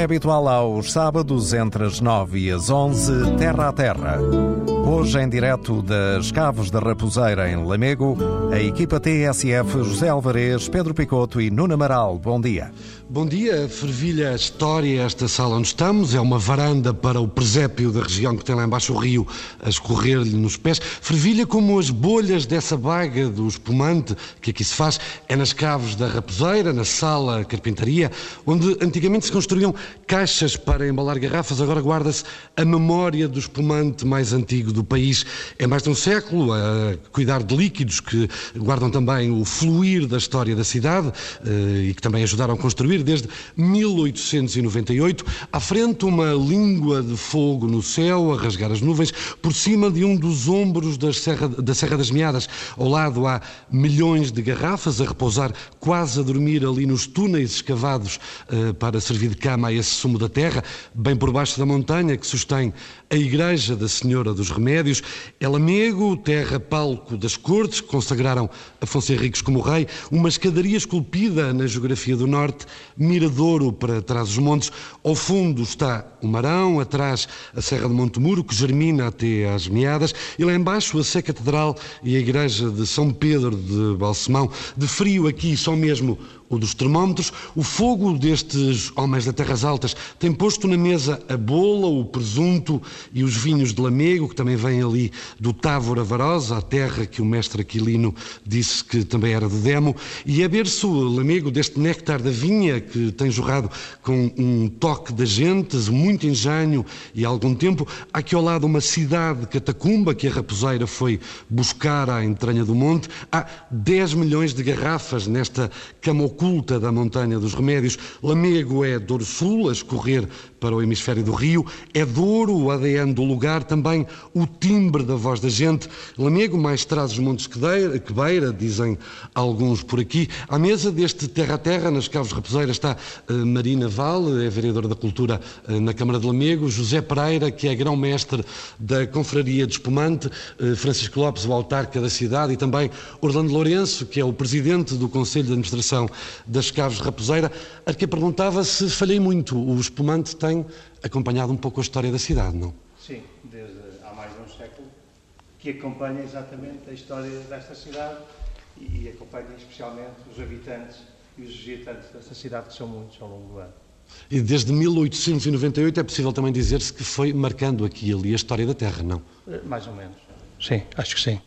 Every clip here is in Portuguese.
é habitual aos sábados, entre as 9 e as 11, Terra a Terra. Hoje, em direto das Caves da Raposeira, em Lamego, a equipa TSF José Alvarez, Pedro Picoto e Nuno Amaral. Bom dia. Bom dia, fervilha a história esta sala onde estamos. É uma varanda para o presépio da região que tem lá embaixo o rio a escorrer-lhe nos pés. Fervilha como as bolhas dessa baga do espumante que aqui se faz. É nas Caves da Raposeira, na sala carpintaria, onde antigamente se construíam caixas para embalar garrafas. Agora guarda-se a memória do espumante mais antigo do país. É mais de um século a cuidar de líquidos que guardam também o fluir da história da cidade eh, e que também ajudaram a construir desde 1898. À frente, uma língua de fogo no céu, a rasgar as nuvens, por cima de um dos ombros da Serra, da Serra das Meadas. Ao lado há milhões de garrafas a repousar, quase a dormir ali nos túneis escavados uh, para servir de cama a esse sumo da terra, bem por baixo da montanha que sustém a Igreja da Senhora dos Remédios. É Lamego, terra palco das cortes, que consagraram Afonso Henriques como rei, uma escadaria esculpida na geografia do Norte, Miradouro para trás dos montes. Ao fundo está o Marão, atrás a Serra de Montemuro, que germina até às meadas, e lá embaixo a Sé Catedral e a Igreja de São Pedro de Balsemão. De frio aqui só mesmo o dos termómetros. O fogo destes homens da Terras Altas tem posto na mesa a bola, o presunto e os vinhos de Lamego, que também vêm ali do Távora Varosa, a terra que o mestre Aquilino disse que também era de Demo, e é berço Lamego deste néctar da vinha que tem jorrado com um toque de gentes, muito engenho e algum tempo. Aqui ao lado uma cidade catacumba que a raposeira foi buscar à entranha do monte. Há 10 milhões de garrafas nesta camocura oculta da Montanha dos Remédios. Lamego é Douro Sul, a escorrer para o hemisfério do Rio. É Douro, o ADN do lugar, também o timbre da voz da gente. Lamego mais traz os montes que, beira, dizem alguns por aqui. À mesa deste Terra a Terra, nas Caves Raposeiras, está uh, Marina Vale, é vereadora da Cultura uh, na Câmara de Lamego, José Pereira, que é grão-mestre da Confraria de Espumante, uh, Francisco Lopes, o autarca da cidade, e também Orlando Lourenço, que é o presidente do Conselho de Administração das Caves de Raposeira. A que perguntava se falhei muito. O espumante tem acompanhado um pouco a história da cidade, não? Sim, desde há mais de um século, que acompanha exatamente a história desta cidade e, acompanha especialmente os habitantes e os visitantes desta cidade, que são muitos ao longo do ano. E desde 1898 é possível também dizer-se que foi marcando aqui e ali a história da Terra, não? Eh, mais ou menos. Sim, acho que sim.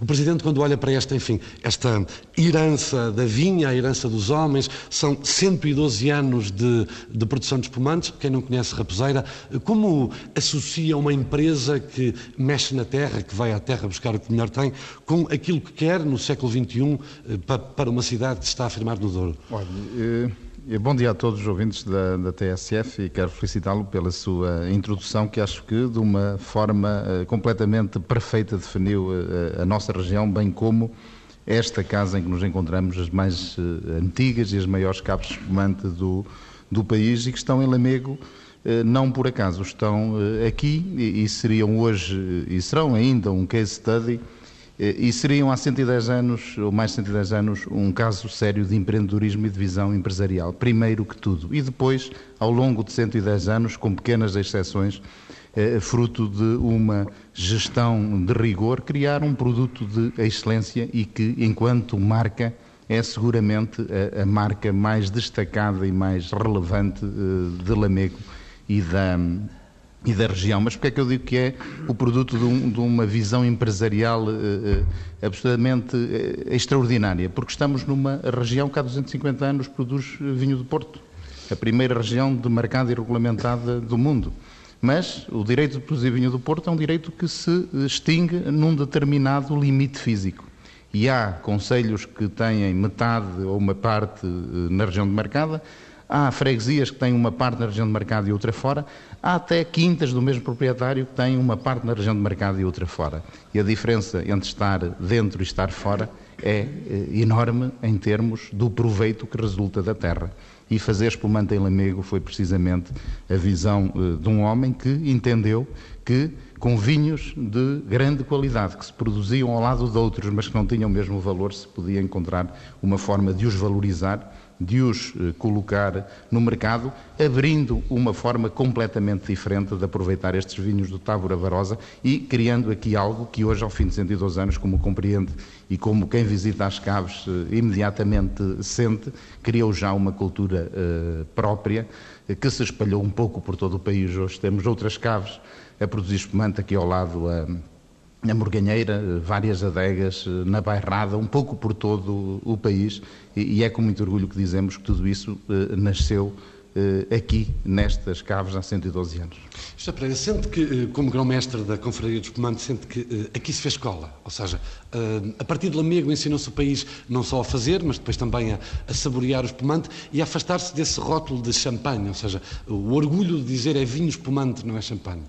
O Presidente, quando olha para esta, enfim, esta herança da vinha, a herança dos homens, são 112 anos de, de produção de espumantes. Quem não conhece Raposeira, como associa uma empresa que mexe na terra, que vai à terra buscar o que melhor tem, com aquilo que quer no século XXI eh, para uma cidade que se está a afirmar no Douro? Olha, eh, Bom dia a todos os ouvintes da, da TSF e quero felicitá-lo pela sua introdução, que acho que de uma forma uh, completamente perfeita definiu uh, a nossa região, bem como esta casa em que nos encontramos, as mais uh, antigas e as maiores cabos espumante do, do país e que estão em Lamego, não por acaso, estão aqui e, e seriam hoje, e serão ainda um case study eh, e seriam há 110 anos, ou mais de 110 anos, um caso sério de empreendedorismo e de visão empresarial, primeiro que tudo. E depois, ao longo de 110 anos, com pequenas exceções, eh, fruto de uma gestão de rigor, criar um produto de excelência e que, enquanto marca, é seguramente a, a marca mais destacada e mais relevante eh, de Lamego e da, e da região. Mas porque é que eu digo que é o produto de, um, de uma visão empresarial uh, uh, absolutamente uh, extraordinária? Porque estamos numa região que há 250 anos produz vinho do Porto, a primeira região demarcada e regulamentada do mundo. Mas o direito de produzir vinho do Porto é um direito que se extingue num determinado limite físico. E há conselhos que têm metade ou uma parte na região demarcada, há freguesias que têm uma parte na região demarcada e outra fora, Há até quintas do mesmo proprietário que têm uma parte na região de mercado e outra fora. E a diferença entre estar dentro e estar fora é eh, enorme em termos do proveito que resulta da terra. E fazer espumante em Lamego foi precisamente a visão eh, de um homem que entendeu que com vinhos de grande qualidade, que se produziam ao lado de outros, mas que não tinham o mesmo valor, se podia encontrar uma forma de os valorizar de os eh, colocar no mercado, abrindo uma forma completamente diferente de aproveitar estes vinhos do Távora Barosa e criando aqui algo que hoje, ao fim de 102 anos, como compreende e como quem visita as caves eh, imediatamente sente, criou já uma cultura uh, própria que se espalhou um pouco por todo o país. Hoje temos outras caves a produzir espumante aqui ao lado. Uh, na Morganheira, várias adegas, eh, na Bairrada, um pouco por todo o país, e é com muito orgulho que dizemos que tudo isso eh, nasceu eh, aqui, nestas caves, há 112 anos. José Pereira, sente que, como grão-mestre da Confraria dos Espumantes, sente que aqui se fez escola, ou seja, a partir de Lamego ensinou-se o país não só a fazer, mas depois também a, a saborear o espumante e a afastar-se desse rótulo de champanhe, ou seja, o orgulho de dizer é vinho espumante, não é champanhe.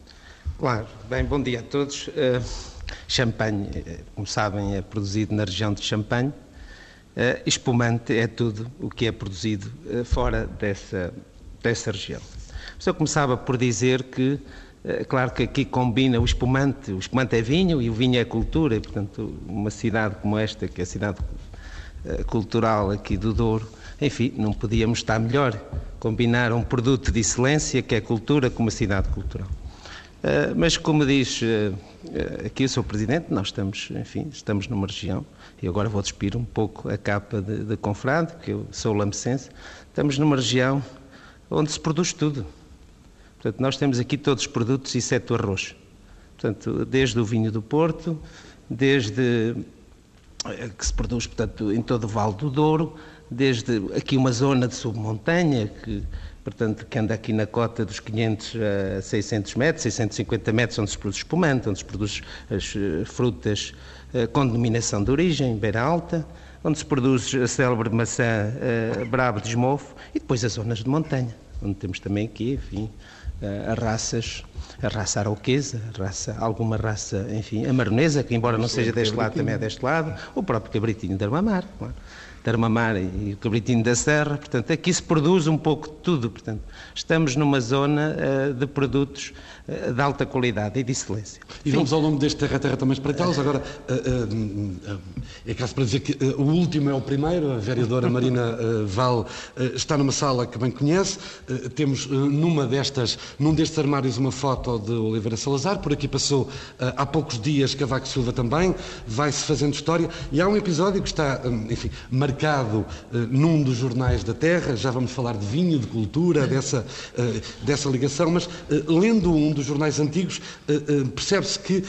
Claro, bem, bom dia a todos. Uh... Champanhe, eh, como sabem, é produzido na região de Champagne. Uh, espumante é tudo o que é produzido uh, fora dessa, dessa região. Mas eu começava por dizer que, claro que aqui combina o espumante, o espumante é vinho e o vinho é cultura, e portanto uma cidade como esta, que é a cidade cultural aqui do Douro, enfim, não podíamos estar melhor. Combinar um produto de excelência, que é cultura, com uma cidade cultural. Eh, mas como diz eh, aqui o Sr. Presidente, nós estamos, enfim, estamos numa região, e agora vou despir um pouco a capa de, de confrade, que eu sou lamecense, estamos numa região onde se produz tudo. Portanto, nós temos aqui todos os produtos, exceto o arroz. Portanto, desde o vinho do Porto, desde que se produz, portanto, em todo o Vale do Douro, desde aqui uma zona de submontanha que portanto, que anda aqui na cota dos 500 a 600 metros, 650 metros, onde se produz espumante, onde se produz as eh, frutas eh, com denominação de origem, beira alta, onde se produz a célebre maçã uh, bravo de esmofo, e depois as zonas de montanha, onde temos também aqui, enfim, as raças, a raça arauquesa, a raça, alguma raça, enfim, a maronesa, que embora não seja deste lado, também é deste lado, o próprio cabritinho de Armamar, claro. Armamar e o Cabritinho da Serra, portanto, aqui se produz um pouco de tudo, portanto, estamos numa zona uh, de produtos de alta qualidade e de excelência. E vamos ao longo deste Terra Terra também espreitá-los, agora uh, é caso para dizer que o último é o primeiro, a vereadora Marina Val está numa sala que bem conhece, temos numa destas, num destes armários uma foto de Oliveira Salazar, por aqui passou há poucos dias Cavaco Silva também, vai-se fazendo história, e há um episódio que está, enfim, marcado num dos jornais da Terra, já vamos falar de vinho, de cultura, dessa, dessa ligação, mas lendo um dos jornais antigos, percebe-se que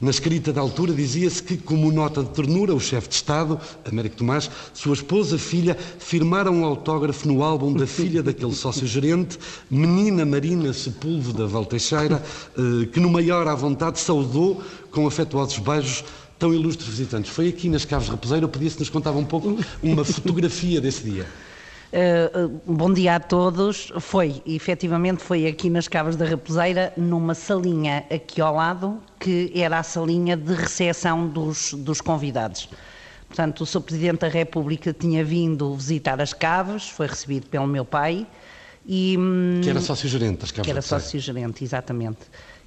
na escrita da altura dizia-se que, como nota de ternura, o chefe de Estado, Américo Tomás, sua esposa, filha, firmaram um autógrafo no álbum da filha daquele sócio-gerente, menina Marina Sepúlveda Valteixeira, que no maior à vontade saudou com afetuosos beijos tão ilustres visitantes. Foi aqui nas Caves de Raposeira, eu pedia se nos contava um pouco uma fotografia desse dia. Uh, bom dia a todos. Foi, efetivamente, foi aqui nas Caves da Raposeira, numa salinha aqui ao lado, que era a salinha de recepção dos, dos convidados. Portanto, o Sr. Presidente da República tinha vindo visitar as Caves, foi recebido pelo meu pai. E, que era sócio-gerente das Caves Que era sócio-gerente, exatamente.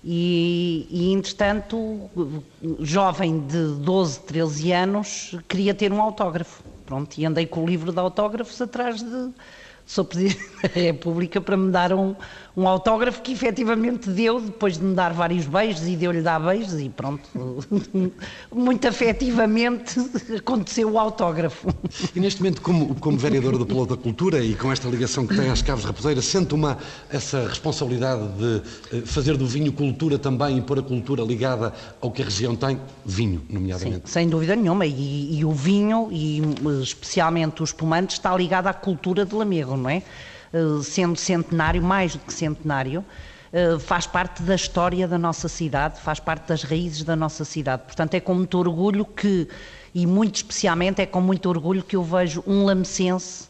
E, e, entretanto, jovem de 12, 13 anos, queria ter um autógrafo. Pronto, e andei com o livro de autógrafos atrás de, Presidente da República para me dar um, um autógrafo que efetivamente deu, depois de me dar vários beijos e deu-lhe dar beijos e pronto, muito afetivamente aconteceu o autógrafo. E neste momento, como, como vereador do Polo da Cultura e com esta ligação que tem às Caves Raposeiras, sente uma, essa responsabilidade de eh, fazer do vinho cultura também e pôr a cultura ligada ao que a região tem? Vinho, nomeadamente. Sim, sem dúvida nenhuma, e, e o vinho, e especialmente o espumante, está ligado à cultura de Lamego não é? Eh, sendo centenário, mais do que centenário, eh, faz parte da história da nossa cidade, faz parte das raízes da nossa cidade. Portanto, é com muito orgulho que, e muito especialmente, é com muito orgulho que eu vejo um lamecense,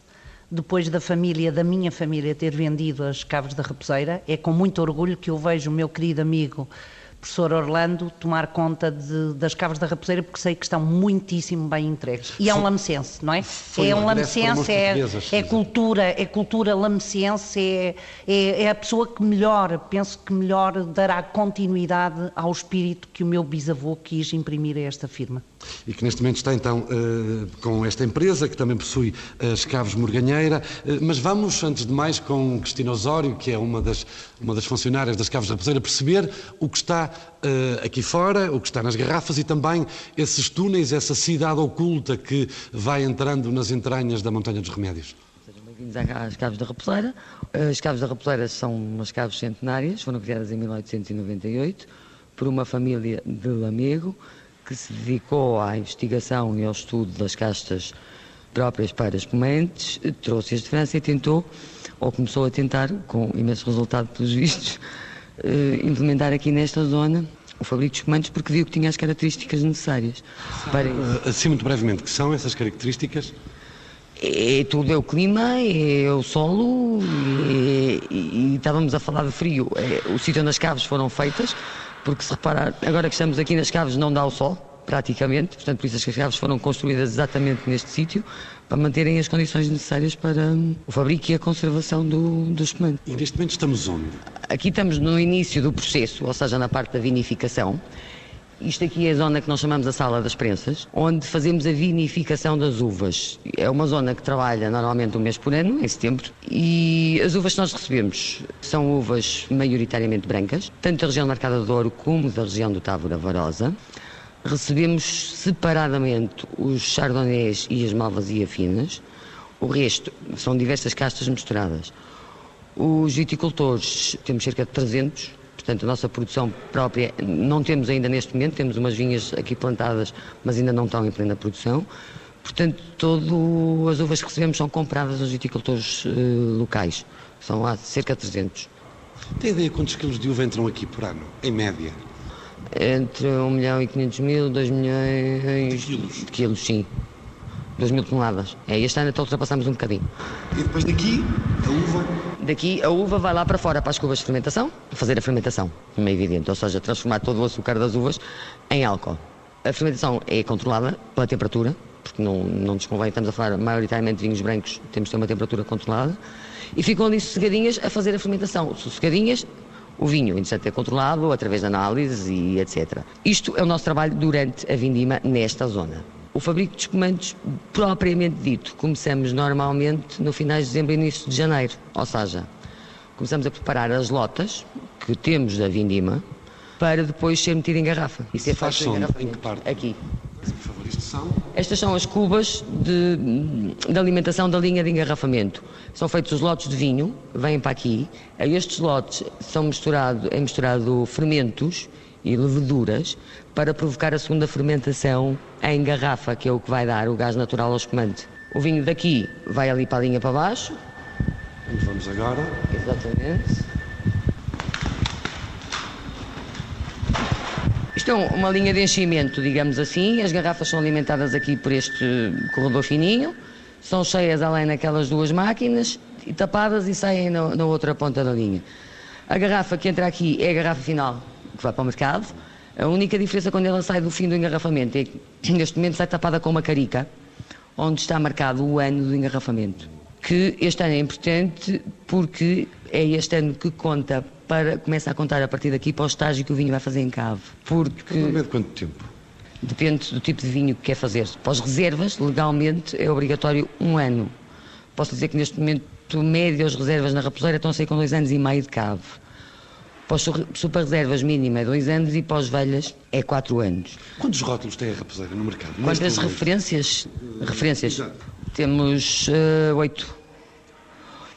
depois da família, da minha família, ter vendido as Caves da Raposeira, é com muito orgulho que eu vejo o meu querido amigo professor Orlando, tomar conta de, das caves da Raposeira, porque sei que estão muitíssimo bem entregues. E é um lamecense, não é? É um lamecense, é, é cultura, é cultura lamecense, é, é, é a pessoa que melhor, penso que melhor dará continuidade ao espírito que o meu bisavô quis imprimir a esta firma. E que neste momento está então eh, com esta empresa que também possui as Caves Morganheira. Eh, mas vamos, antes de mais, com Cristina Osório, que é uma das, uma das funcionárias das Caves da Raposeira, perceber o que está eh, aqui fora, o que está nas garrafas e também esses túneis, essa cidade oculta que vai entrando nas entranhas da Montanha dos Remédios. Bem-vindos às Caves da Raposeira. As Caves da Raposeira são umas caves centenárias, foram criadas em 1898 por uma família de Lamego que se dedicou à investigação e ao estudo das castas próprias para espumantes, trouxe-as de França e tentou, ou começou a tentar, com imenso resultado pelos vistos, eh, implementar aqui nesta zona o fabrico de espumantes porque viu que tinha as características necessárias para isso. Eh, assim, muito brevemente, que são essas características? É tudo, é o clima, é o solo e, e- e estávamos a falar de frio. É, o sítio onde as caves foram feitas, porque se reparar, agora que estamos aqui nas caves não dá o sol, praticamente, portanto por isso as caves foram construídas exatamente neste sítio, para manterem as condições necessárias para hum, o fabrico e a conservação do, do espumante. E neste momento estamos onde? Aqui estamos no início do processo, ou seja, na parte da vinificação. Isto aqui é a zona que nós chamamos a sala das prensas, onde fazemos a vinificação das uvas. É uma zona que trabalha normalmente um mês por ano, em setembro, e as uvas que nós recebemos são uvas maioritariamente brancas, tanto da região da Arcada do Douro como da região do Távora Varosa. Recebemos separadamente os chardonnays e as malvasia finas. O resto são diversas castas misturadas. Os viticultores, temos cerca de 300, portanto a nossa produção própria não temos ainda neste momento, temos umas vinhas aqui plantadas, mas ainda não estão em plena produção. Portanto, todas as uvas que recebemos são compradas aos viticultores eh, locais. São há cerca de 300. Tem ideia quantos quilos de uva entram aqui por ano, em média? Entre 1 milhão e 500 mil, 2 milhões De quilos? de quilos, sim. 2 mil toneladas. É, este ano até ultrapassamos um bocadinho. E depois daqui, a uva Daqui a uva vai lá para fora para as cubas de fermentação, fazer a fermentação, como é evidente, ou seja, transformar todo o açúcar das uvas em álcool. A fermentação é controlada pela temperatura, porque não, não nos convém, estamos a falar maioritariamente de vinhos brancos, temos de ter uma temperatura controlada, e ficam ali sossegadinhas a fazer a fermentação. Sossegadinhas, o vinho, entretanto, é controlado através de análises e etc. Isto é o nosso trabalho durante a vindima nesta zona. O fabrico de espumantes, propriamente dito, começamos normalmente no finais de dezembro e início de janeiro. Ou seja, começamos a preparar as lotas que temos da vindima para depois ser metido em garrafa. E ser Faz som, em que parte? Aqui. são... Estas são as cubas de, de alimentação da linha de engarrafamento. São feitos os lotes de vinho, vêm para aqui. A estes lotes são misturado, é misturado fermentos e leveduras para provocar a segunda fermentação em garrafa, que é o que vai dar o gás natural ao espumante. O vinho daqui vai ali para a linha para baixo. Onde vamos agora? Exatamente. Isto é um- uma linha de enchimento, digamos assim. As garrafas são alimentadas aqui por este corredor fininho. São cheias além naquelas duas máquinas e tapadas e saem na, na outra ponta da linha. A garrafa que entra aqui é a garrafa final que vai para o mercado. A única diferença quando ela sai do fim do engarrafamento é que neste momento sai tapada com uma carica, onde está marcado o ano do engarrafamento. Que este ano é importante porque é este ano que conta para, começa a contar a partir daqui para o estágio que o vinho vai fazer em cave. Porque Normalmente quanto tempo? Depende do tipo de vinho que quer fazer. Para as reservas, legalmente, é obrigatório um ano. Posso dizer que neste momento, médio, as reservas na raposeira estão a sair com dois anos e meio de cave. Para as sur- super reservas mínima é dois anos e para as velhas é quatro anos. Quantos rótulos tem a raposeira no mercado? Quantas Neste momento? referências? Referências. Exato. Temos eh, oito.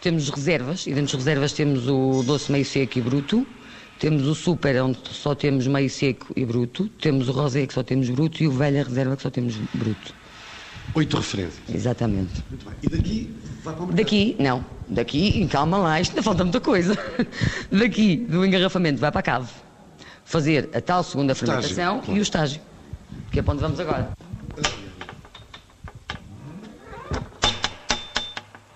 Temos reservas, e dentro das reservas temos o doce meio seco e bruto. Temos o super, onde só temos meio seco e bruto. Temos o rosé, que só temos bruto. E o velha reserva, que só temos bruto. Oito referências. Exatamente. Muito bem. E daqui vai para o mercado? Daqui, não. Daqui, calma lá, isto ainda falta muita coisa. Daqui, do engarrafamento, vai para a cave. Fazer a tal segunda Estágio, fermentação claro. e o estágio. Que é para onde vamos agora.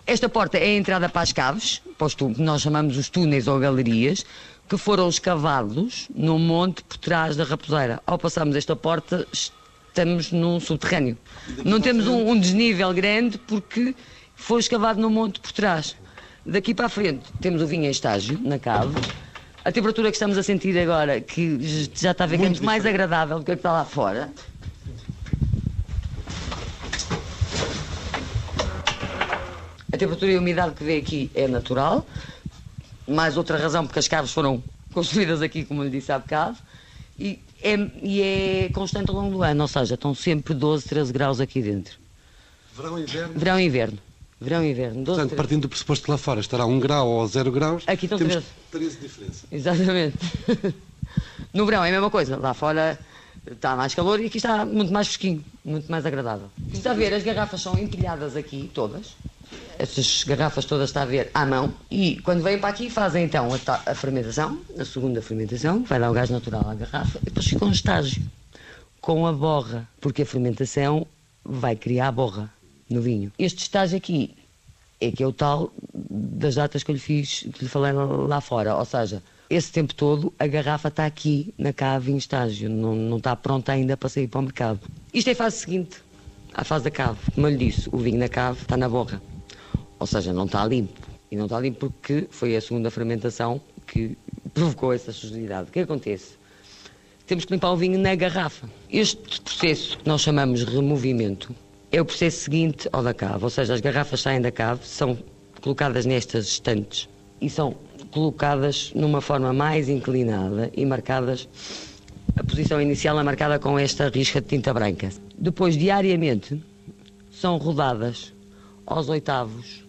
Esta porta é a entrada para as caves, para os tú- que nós chamamos os túneis ou galerias, que foram escavados no monte por trás da raposeira. Ao passarmos esta porta, estamos num subterrâneo. Não temos um, um desnível grande porque foi escavado no monte por trás. Daqui para a frente temos o vinho em estágio, na cave. A temperatura que estamos a sentir agora, que já está ficando mais agradável do que a que está lá fora. A temperatura e a umidade que vê aqui é natural. Mais outra razão, porque as caves foram construídas aqui, como lhe disse há bocado. E é, e é constante ao longo do ano, ou seja, estão sempre 12, 13 graus aqui dentro. Verão e inverno? Verão e inverno. Verão e inverno. 12, Portanto, 13. partindo do pressuposto que lá fora estará 1 grau ou 0 graus, Aqui estão temos 13. 13 de diferença. Exatamente. No verão é a mesma coisa. Lá fora está mais calor e aqui está muito mais fresquinho, muito mais agradável. Está a ver, as garrafas são empilhadas aqui, todas. Estas garrafas todas está a ver à mão. E quando vêm para aqui fazem então a, a fermentação, a segunda fermentação, vai dar o gás natural à garrafa e depois fica um estágio com a borra, porque a fermentação vai criar a borra no vinho. Este estágio aqui é que é o tal das datas que eu lhe fiz, que lhe falei lá fora. Ou seja, esse tempo todo a garrafa está aqui na cave em estágio, não, não está pronta ainda para sair para o mercado. Isto é a fase seguinte, a fase da cave. Como eu lhe disse, o vinho na cave está na borra. Ou seja, não está limpo. E não está limpo porque foi a segunda fermentação que provocou essa sujidade. O que acontece? temos que limpar o vinho na garrafa. Este processo que nós chamamos de removimento é o processo seguinte ao da cave, ou seja, as garrafas saem da cave, são colocadas nestas estantes e são colocadas numa forma mais inclinada e marcadas. A posição inicial é marcada com esta risca de tinta branca. Depois, diariamente, são rodadas aos oitavos,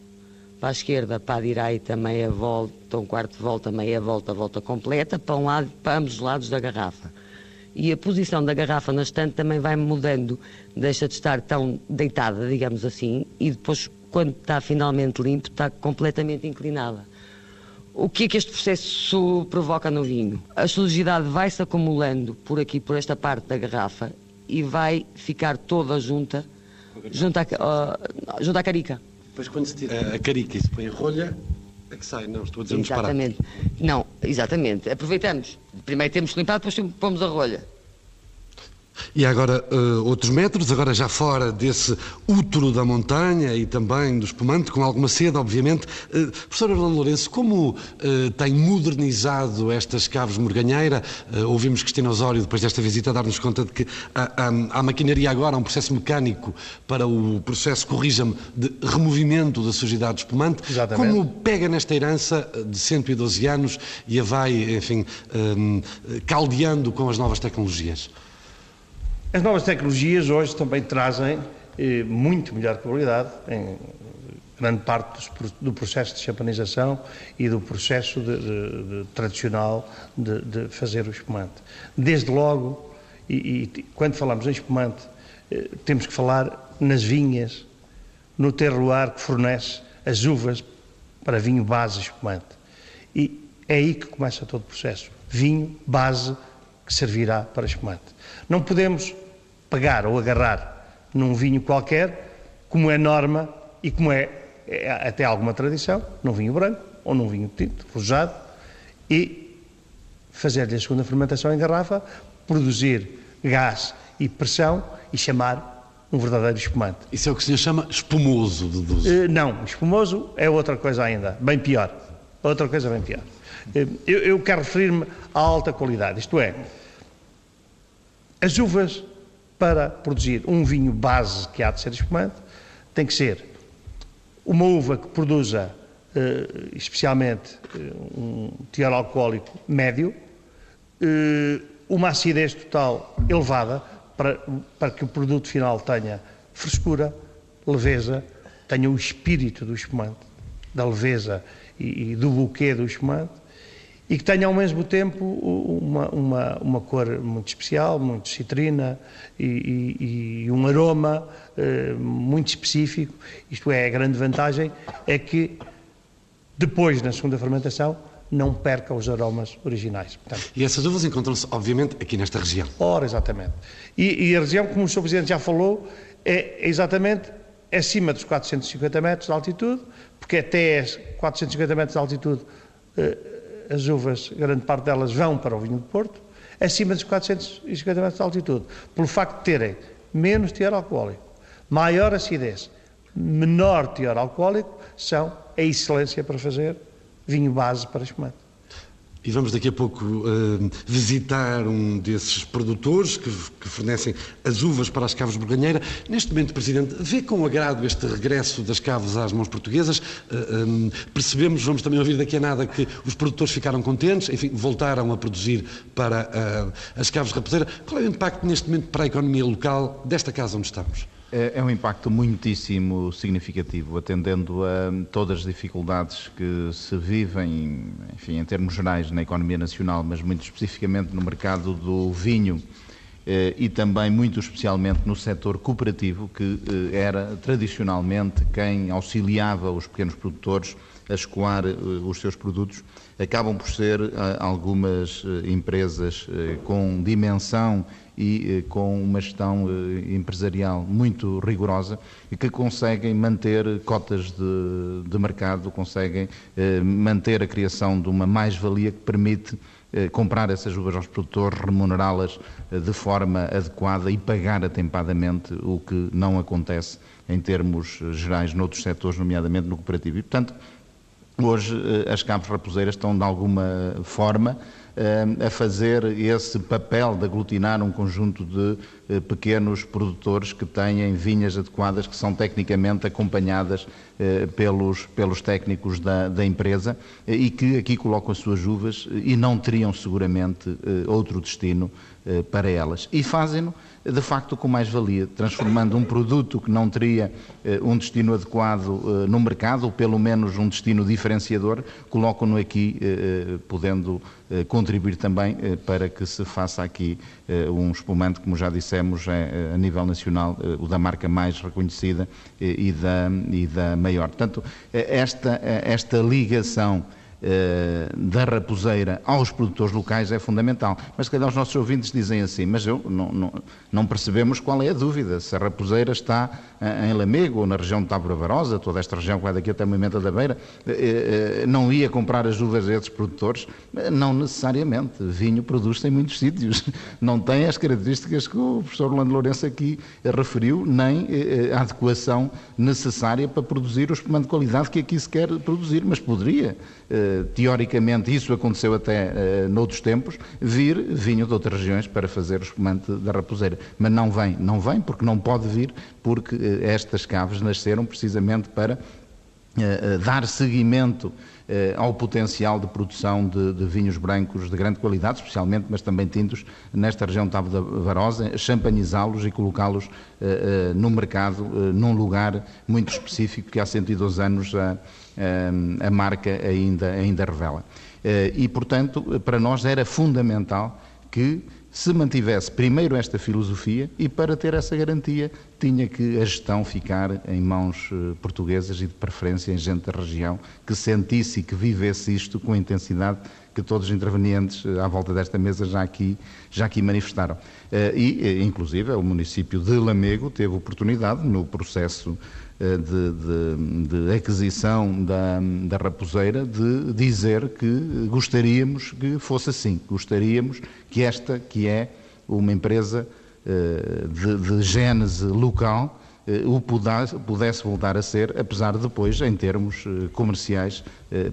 para a esquerda, para a direita, meia volta, um quarto de volta, meia volta, volta completa, para um lado, para ambos os lados da garrafa. E a posição da garrafa na estante também vai mudando, deixa de estar tão deitada, digamos assim, e depois, quando está finalmente limpo, está completamente inclinada. O que é que este processo provoca no vinho? A sujidade vai-se acumulando por aqui, por esta parte da garrafa, e vai ficar toda junta, junto à, ó, junto à carica. Depois, quando se tira a carica e se põe a rolha, é que sai. Não, estou a dizer um disparate. Exatamente. Não, exatamente. Aproveitamos. Primeiro temos que limpar, depois pomos a rolha. E agora eh, outros metros, agora já fora desse útero da montanha e também do espumante, com alguma sede, obviamente. Eh, professor Orlando Lourenço, como eh, tem modernizado estas caves morganheira? Eh, ouvimos Cristina Osório, depois desta visita, dar-nos conta de que há, há, há maquinaria agora, há um processo mecânico para o processo, corrija-me, de removimento da sujidade do espumante. Exatamente. Como pega nesta herança de 112 anos e a vai, enfim, eh, caldeando com as novas tecnologias? As novas tecnologias hoje também trazem eh, muito melhor qualidade em grande parte dos do processo de champanização e do processo de- de- de- tradicional de fazer o espumante. Desde logo, e, e quando falamos em espumante, eh, temos que falar nas vinhas, no terroir que fornece as uvas para vinho base espumante. E é aí que começa todo o processo. Vinho base que servirá para espumante. Não podemos pegar ou agarrar num vinho qualquer, como é norma e como é, é até alguma tradição, num vinho branco ou num vinho tinto, forjado, e fazer-lhe a segunda fermentação em garrafa, produzir gás e pressão e chamar um verdadeiro espumante. Isso é o que se chama espumoso, deduzo. Eh, não, espumoso é outra coisa ainda, bem pior. Outra coisa bem pior. Eh, eu, eu quero referir-me à alta qualidade, isto é, as uvas para produzir um vinho base que há de ser espumante tem que ser uma uva que produza eh, especialmente eh, um teor alcoólico médio, eh, uma acidez total elevada para, para que o produto final tenha frescura, leveza, tenha o espírito do espumante, da leveza e, e do buquê do espumante, e que tenha ao mesmo tempo uma, uma, uma cor muito especial, muito citrina e, e- e um aroma eh, muito específico. Isto é, a grande vantagem é que depois, na segunda fermentação, não perca os aromas originais. Portanto, E essas uvas encontram-se, obviamente, aqui nesta região. Ora, exatamente. E, e a região, como o Sr. Presidente já falou, é exatamente acima dos 450 metros de altitude, porque até 450 metros de altitude eh, as uvas, grande parte delas vão para o vinho de Porto, acima dos 450 metros de altitude, pelo facto de terem menos teor alcoólico, maior acidez, menor teor alcoólico, são a excelência para fazer vinho base para espumante. E vamos daqui a pouco uh, visitar um desses produtores que, que, fornecem as uvas para as caves Borganheira. Neste momento, Presidente, vê com agrado este regresso das caves às mãos portuguesas. Uh, um, percebemos, vamos também ouvir daqui a nada, que os produtores ficaram contentes, enfim, voltaram a produzir para uh, as caves Raposeira. Qual é o impacto neste momento para a economia local desta casa onde estamos? É, é um impacto muitíssimo significativo, atendendo a todas as dificuldades que se vivem, enfim, em termos gerais na economia nacional, mas muito especificamente no mercado do vinho eh, e também muito especialmente no setor cooperativo, que eh, era tradicionalmente quem auxiliava os pequenos produtores a escoar eh, os seus produtos, acabam por ser algumas empresas com dimensão e eh, com uma gestão eh, empresarial muito rigorosa e que conseguem manter cotas de, de mercado, conseguem eh, manter a criação de uma mais-valia que permite comprar essas uvas aos produtores, remunerá-las de forma adequada e pagar atempadamente, o que não acontece em termos gerais noutros setores, nomeadamente no cooperativo. E, portanto, hoje as cabos raposeiras estão de alguma forma a fazer esse papel de aglutinar um conjunto de eh, pequenos produtores que têm vinhas adequadas, que são tecnicamente acompanhadas eh, pelos, pelos técnicos da, da empresa eh, e que aqui colocam as suas uvas e não teriam seguramente outro destino para elas. E fazem-no de facto com mais-valia, transformando um produto que não teria eh, um destino adequado eh, no mercado, ou pelo menos um destino diferenciador, colocam-no aqui, eh, podendo contribuir também para que se faça aqui um espumante, como já dissemos, é, a nível nacional, o da marca mais reconhecida e da, e da maior. Portanto, esta, esta ligação da raposeira aos produtores locais é fundamental. Mas se calhar os nossos ouvintes dizem assim, mas eu não, não, não percebemos qual é a dúvida, se a raposeira está eh, em Lamego ou na região de Tábora Varosa, toda esta região que vai daqui até Moimenta da Beira, eh, não ia comprar as uvas a esses produtores? Não necessariamente. Vinho produz em muitos sítios. Não tem as características que o professor Orlando Lourenço aqui referiu, nem a adequação necessária para produzir o espumante de qualidade que aqui se quer produzir, mas poderia teoricamente isso aconteceu até noutros tempos, vir vinho de outras regiões para fazer o espumante da raposeira. Mas não vem, não vem porque não pode vir, porque uh, estas caves nasceram precisamente para uh, dar seguimento ao potencial de produção de, de, vinhos brancos de grande qualidade, especialmente, mas também tintos, nesta região de Tábua da Varosa, champanhizá-los e colocá-los no mercado, num lugar muito específico que há 112 anos a a marca ainda, ainda revela. Eh, e, portanto, para nós era fundamental que se mantivesse primeiro esta filosofia e para ter essa garantia tinha que a gestão ficar em mãos eh, portuguesas e de preferência em gente da região que sentisse e que vivesse isto com a intensidade que todos os intervenientes eh, à volta desta mesa já aqui, já aqui manifestaram. E, inclusive, o município de Lamego teve oportunidade no processo eh, de, de, de, aquisição da, da raposeira de dizer que gostaríamos que fosse assim, gostaríamos que esta, que é uma empresa eh, de, de gênese local, eh, o pudesse, voltar a ser, apesar de depois, em termos comerciais,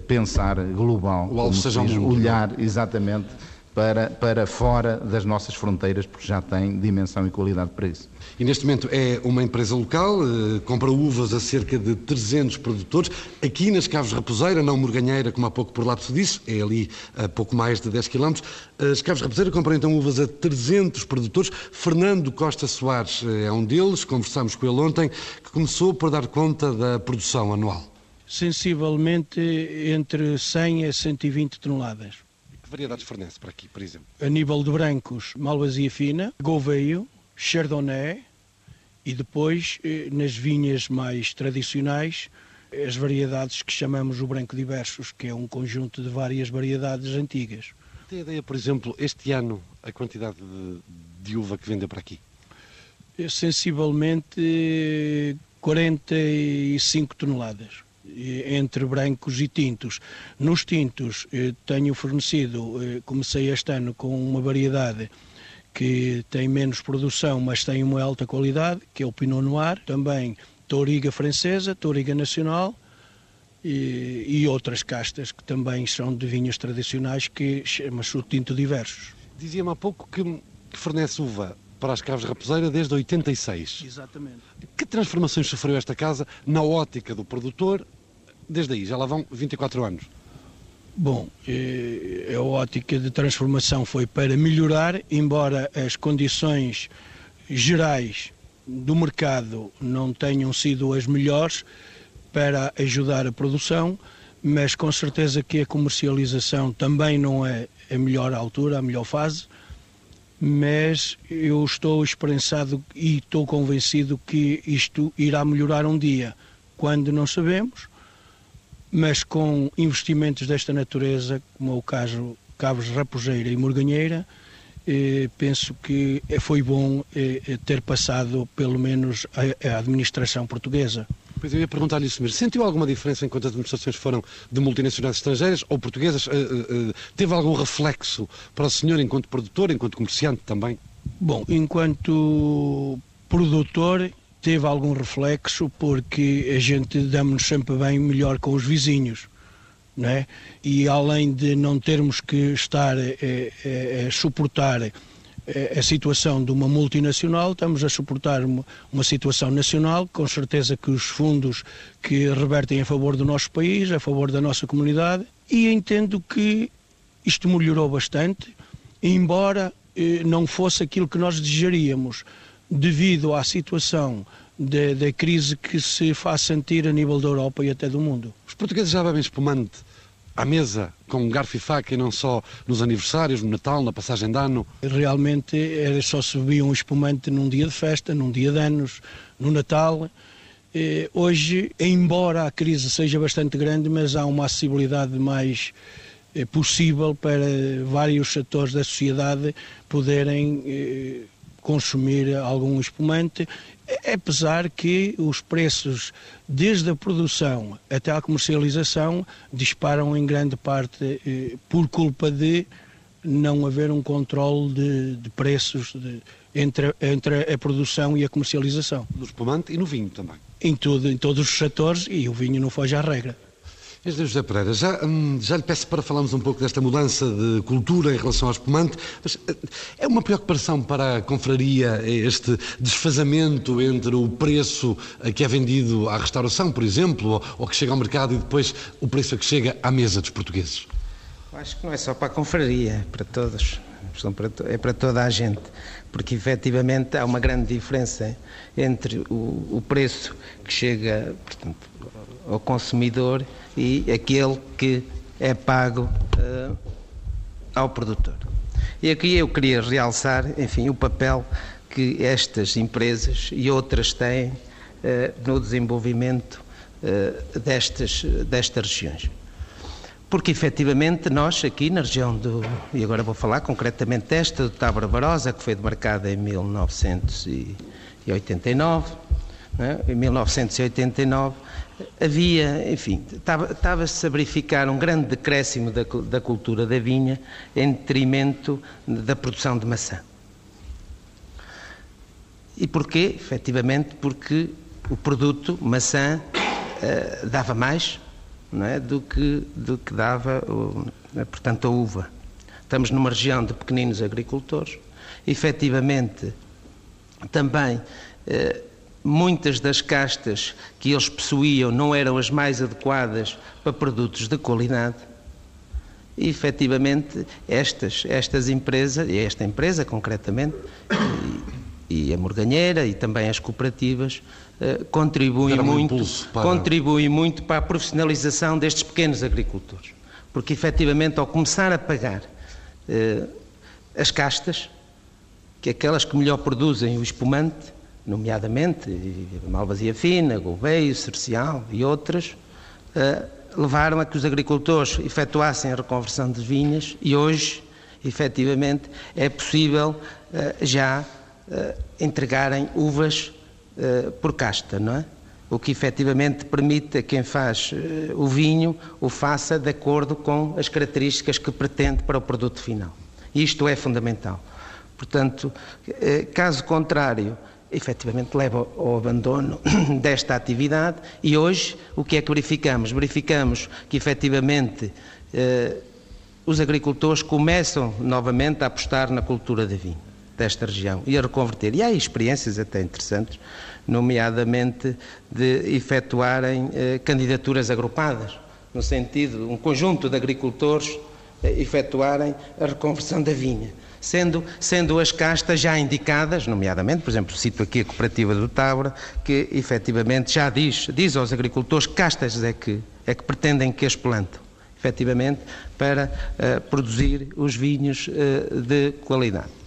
pensar global, o seja diz, olhar exatamente para, para fora das nossas fronteiras, porque já tem dimensão e qualidade para isso. E neste momento é uma empresa local, eh, compra uvas a cerca de 300 produtores, aqui nas Caves Raposeira, não Morganheira, como há pouco por lá se disse, é ali a pouco mais de 10 km. As Caves Raposeira compram então uvas a 300 produtores. Fernando Costa Soares eh, é um deles, conversámos com ele ontem, que começou por dar conta da produção anual. Sensivelmente entre 100 a 120 toneladas variedades fornece para aqui, por exemplo? A nível de brancos, Malvasia Fina, Gouveio, Chardonnay e depois, eh, nas vinhas mais tradicionais, as variedades que chamamos o branco diversos, que é um conjunto de várias variedades antigas. Tem ideia, por exemplo, este ano, a quantidade de, de uva que vendeu para aqui? É sensivelmente 45 toneladas. entre brancos e tintos. Nos tintos tenho fornecido, comecei este ano com uma variedade que tem menos produção, mas tem uma alta qualidade, que é o Pinot Noir, também Touriga francesa, Touriga nacional e, e, outras castas que também são de vinhos tradicionais que chama-se o tinto diversos. Dizia-me há pouco que, que fornece uva para as caves Raposeira desde 86. Exatamente. Que transformações sofreu esta casa na ótica do produtor desde aí? Já lá vão 24 anos. Bom, eh, a ótica de transformação foi para melhorar, embora as condições gerais do mercado não tenham sido as melhores para ajudar a produção, mas com certeza que a comercialização também não é a melhor altura, a melhor fase, mas eu estou esperançado e estou convencido que isto irá melhorar um dia, quando não sabemos, mas com investimentos desta natureza, como é o caso Cabos Raposeira e Morganheira, eh, penso que foi bom eh, ter passado pelo menos a, a administração portuguesa. Pois eu ia perguntar-lhe isso mesmo. Sentiu alguma diferença enquanto as administrações foram de multinacionais estrangeiras ou portuguesas? Uh, uh, teve algum reflexo para o senhor enquanto produtor, enquanto comerciante também? Bom, enquanto produtor teve algum reflexo porque a gente damos-nos sempre bem melhor com os vizinhos. Não é? E além de não termos que estar a, a, a suportar a situação de uma multinacional, estamos a suportar uma, uma, situação nacional, com certeza que os fundos que revertem a favor do nosso país, a favor da nossa comunidade, e entendo que isto melhorou bastante, embora eh, não fosse aquilo que nós desejaríamos devido à situação da crise que se faz sentir a nível da Europa e até do mundo. Os portugueses já bebem espumante à mesa com garfo e faca e não só nos aniversários, no Natal, na passagem de ano? Realmente era só se bebia um espumante num dia de festa, num dia de anos, no Natal. Eh, hoje, embora a crise seja bastante grande, mas há uma acessibilidade mais eh, possível para vários setores da sociedade poderem eh, consumir algum espumante, apesar que os preços, desde a produção até à comercialização, disparam em grande parte eh, por culpa de não haver um controle de, de preços de, entre, entre a produção e a comercialização. No espumante e no vinho também? Em, tudo, em todos os setores e o vinho não foge à regra. Engenheiro José Pereira, já, hum, já lhe peço para falarmos um pouco desta mudança de cultura em relação ao espumante, mas eh, é uma preocupação para a confraria este desfazamento entre o preço que é vendido à restauração, por exemplo, ou, que chega ao mercado e depois o preço que chega à mesa dos portugueses? Acho que não é só para a confraria, é para todos, é para toda a gente, porque efetivamente há uma grande diferença entre o, o preço que chega portanto, ao consumidor e aquele que é pago uh, ao produtor. E aqui eu queria realçar, enfim, o papel que estas empresas e outras têm uh, no desenvolvimento uh, destas, destas regiões. Porque efetivamente nós aqui na região do, e agora vou falar concretamente desta do Tábora Barosa, que foi demarcada em 1989, né? em 1989, havia, enfim, estava-se a verificar um grande decréscimo da, da cultura da vinha em detrimento da produção de maçã. E porquê? Efetivamente porque o produto maçã uh, dava mais é, do, que, do que dava, o, portanto, a uva. Estamos numa região de pequeninos agricultores. Efetivamente, também uh, muitas das castas que eles possuíam não eram as mais adequadas para produtos de qualidade. E efetivamente estas, estas empresas, e esta empresa concretamente, e, e a Morganheira e também as cooperativas, eh, contribuem, muito, para... contribuem muito para a profissionalização destes pequenos agricultores. Porque efetivamente ao começar a pagar eh, as castas, que é aquelas que melhor produzem o espumante, nomeadamente Malvasia Fina, Gouveia, Cercial e outras, uh, levaram a que os agricultores efetuassem a reconversão de vinhas e hoje, efetivamente, é possível uh, já uh, entregarem uvas por casta, não é? o que efetivamente permite a quem faz o vinho o faça de acordo com as características que pretende para o produto final. Isto é fundamental. Portanto, caso contrário, efetivamente leva ao abandono desta atividade e hoje o que é que verificamos? Verificamos que efetivamente eh, os agricultores começam novamente a apostar na cultura de vinho desta região e a reconverter. E há experiências até interessantes, nomeadamente de efetuarem eh, candidaturas agrupadas, no sentido, um conjunto de agricultores eh, efetuarem a reconversão da vinha sendo, sendo as castas já indicadas, nomeadamente, por exemplo, cito aqui a cooperativa do Tábora, que efetivamente já diz, diz aos agricultores que castas é que, é que pretendem que as plantam, efetivamente, para uh, produzir os vinhos uh, de qualidade.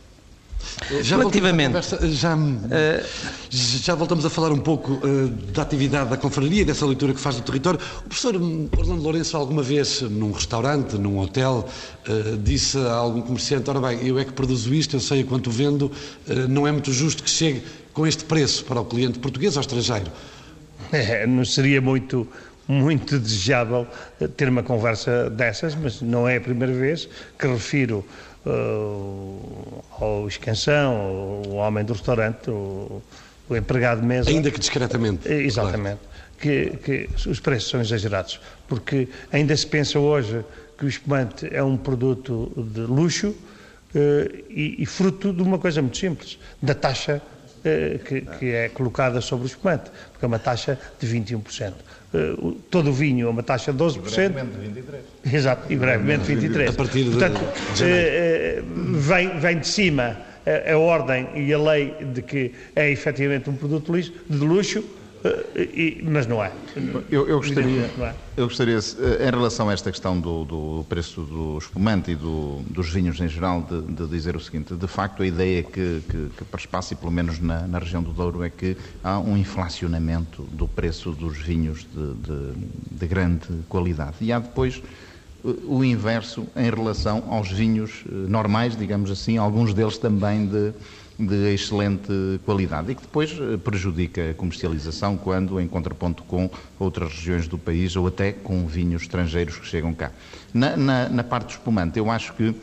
Já Relativamente. Conversa, já, uh, já voltamos a falar um pouco uh, da atividade da confraria e dessa leitura que faz do território. O professor Orlando Lourenço, alguma vez, num restaurante, num hotel, uh, disse a algum comerciante: Ora bem, eu é que produzo isto, eu sei a quanto vendo, não é muito justo que chegue com este preço para o cliente português ou estrangeiro. É, não seria muito muito desejável ter uma conversa dessas, mas não é a primeira vez que refiro uh, ao escansão, o homem do restaurante, o, o empregado de mesa. Ainda que discretamente. Eh, exatamente. Claro. Que, que os preços são exagerados, porque ainda se pensa hoje que o espumante é um produto de luxo uh, e, e, fruto de uma coisa muito simples, da taxa uh, que, que, é colocada sobre o espumante, porque é uma taxa de 21%. Uh, todo o vinho a uma taxa de 12%. E brevemente 23%. Exato, e brevemente 23%. A partir de, Portanto, de uh, vem, vem de cima a, a, ordem e a lei de que é efetivamente um produto de luxo, e, mas não é. Eu, eu gostaria, é. eu gostaria, em relação a esta questão do, do preço do espumante e do, dos vinhos em geral, de, de, dizer o seguinte: de facto, a ideia que, que, que e pelo menos na, na, região do Douro, é que há um inflacionamento do preço dos vinhos de, de, de grande qualidade. E há depois o inverso em relação aos vinhos eh, normais, digamos assim, alguns deles também de de excelente qualidade e que depois eh, prejudica a comercialização quando em contraponto com outras regiões do país ou até com vinhos estrangeiros que chegam cá. Na, na, na parte do espumante, eu acho que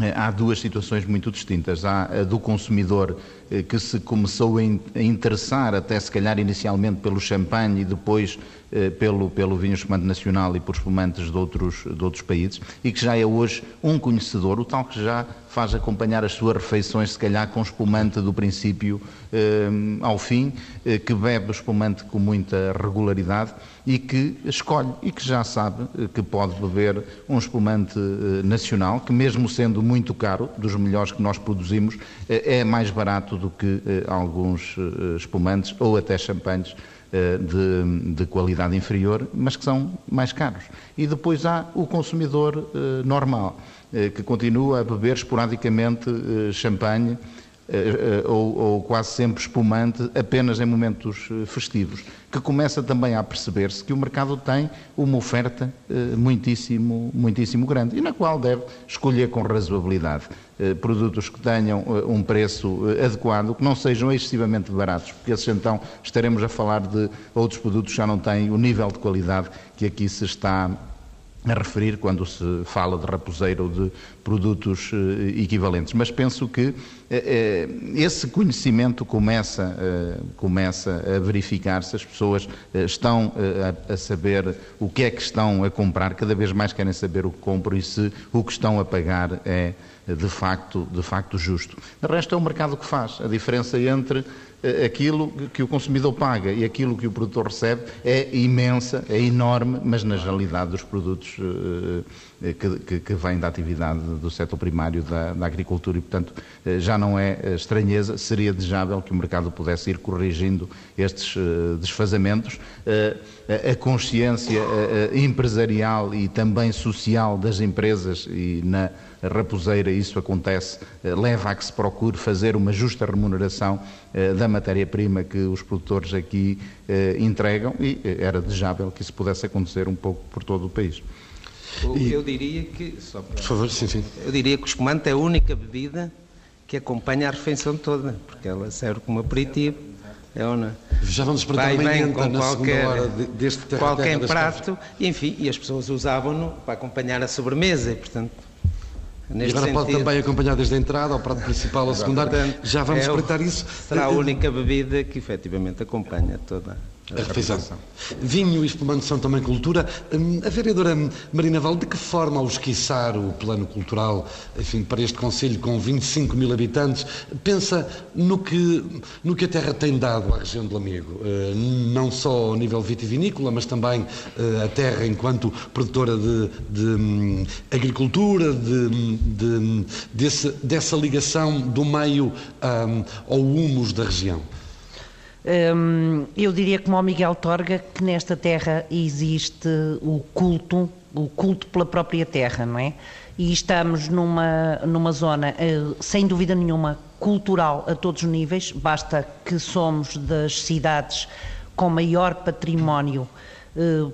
eh, há duas situações muito distintas. Há a do consumidor que se começou a interessar, até se calhar inicialmente pelo champanhe e depois eh, pelo, pelo vinho espumante nacional e por espumantes de outros, de outros países, e que já é hoje um conhecedor, o tal que já faz acompanhar as suas refeições, se calhar com espumante do princípio eh, ao fim, eh, que bebe espumante com muita regularidade e que escolhe e que já sabe eh, que pode beber um espumante eh, nacional, que mesmo sendo muito caro, dos melhores que nós produzimos, é mais barato do que alguns espumantes ou até champanhes eh, de, de, qualidade inferior, mas que são mais caros. E depois há o consumidor eh, normal, eh, que continua a beber esporadicamente champanhe eh, eh, ou, ou, quase sempre espumante apenas em momentos eh, festivos, que começa também a perceber-se que o mercado tem uma oferta muitíssimo, muitíssimo grande e na qual deve escolher com razoabilidade produtos que tenham um preço adequado, que não sejam excessivamente baratos, porque esses então estaremos a falar de outros produtos que já não têm o nível de qualidade que aqui se está a referir quando se fala de raposeiro ou de produtos eh, equivalentes. Mas penso que eh, eh, esse conhecimento começa, começa a verificar-se, as pessoas estão a saber o que é que estão a comprar, cada vez mais querem saber o que compram e se o que estão a pagar é de facto, de facto justo. O resto é o mercado que faz. A diferença entre eh, aquilo que o consumidor paga e aquilo que o produtor recebe é imensa, é enorme, mas na generalidade dos produtos eh, que, que, que vêm da atividade do setor primário da, da, agricultura e, portanto, eh, já não é estranheza, seria desejável que o mercado pudesse ir corrigindo estes desfazamentos. A consciência empresarial e também social das empresas e na raposeira isso acontece, eh, leva a que se procure fazer uma justa remuneração eh, da matéria-prima que os produtores aqui eh, entregam e era desejável que isso pudesse acontecer um pouco por todo o país. Eu diria que, só para, por favor, sim, sim. Eu diria que o espumante é a única bebida que acompanha a refeição toda, porque ela serve como aperitivo, É ou não? Já vamos para Vai bem com qualquer, hora deste terra qualquer terra prato, e, enfim, e as pessoas usavam-no para acompanhar a sobremesa, e portanto. E agora pode também acompanhar desde a entrada ao prato principal, ao secundário. Já vamos é espreitar isso. Será a única bebida que efetivamente acompanha toda a refeição. Vinho e espumante são também cultura. Hum, a vereadora Marina Val, de que forma, ao esquiçar o plano cultural, enfim, para este Conselho com 25 mil habitantes, pensa no que, no que a terra tem dado à região de Lamego? Hum, não só ao nível vitivinícola, mas também hum, a terra enquanto produtora de, de agricultura, de, de, desse, dessa ligação do meio um, ao humus da região. Eu diria como ao Miguel Torga que nesta terra existe o culto, o culto pela própria terra, não é? E estamos numa, numa zona, eh, sem dúvida nenhuma, cultural a todos os níveis, basta que somos das cidades com maior património eh,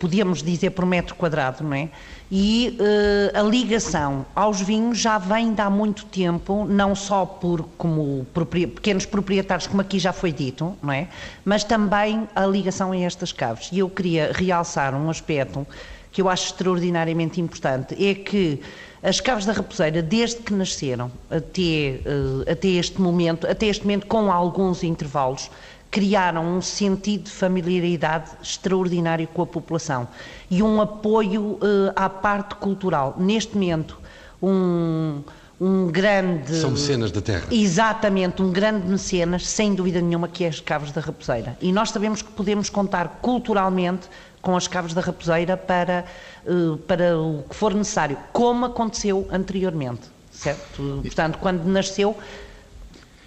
podíamos dizer por metro quadrado, não é? E uh, a ligação aos vinhos já vem de há muito tempo, não só por como pequenos proprietários, como aqui já foi dito, não é? Mas também a ligação a estas caves. E eu queria realçar um aspecto que eu acho extraordinariamente importante, é que as caves da Raposeira, desde que nasceram até, uh, até este momento, até este momento com alguns intervalos, criaram um sentido de familiaridade extraordinário com a população e um apoio uh, à parte cultural. Neste momento, um, um grande. São mecenas da terra. Exatamente, um grande mecenas, sem dúvida nenhuma, que é as Caves da Raposeira. E nós sabemos que podemos contar culturalmente com as Caves da Raposeira para, uh, para o que for necessário, como aconteceu anteriormente. Certo? Portanto, quando nasceu,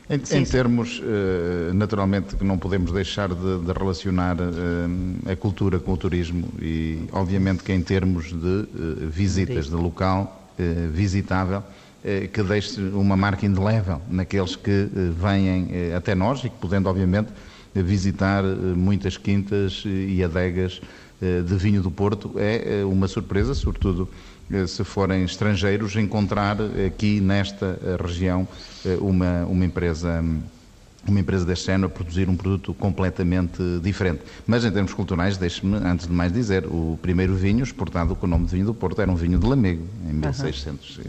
em, sim, em termos, uh, naturalmente, que não podemos deixar de, de relacionar uh, a cultura com o turismo e, obviamente, que em termos de uh, visitas de local visitável, que deixe uma marca indelével naqueles que vêm até nós e que, podendo, obviamente, visitar muitas quintas e adegas de vinho do Porto, é uma surpresa, sobretudo eh, se forem estrangeiros, encontrar aqui nesta eh, região eh, uma, uma empresa uma empresa deste género a produzir um produto completamente diferente. Mas em termos culturais, deixe-me, antes de mais dizer, o primeiro vinho exportado com o nome de vinho do Porto era um vinho de Lamego, em 1600 uhum.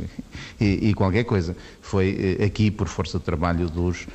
e, e, qualquer coisa. Foi aqui por força de trabalho dos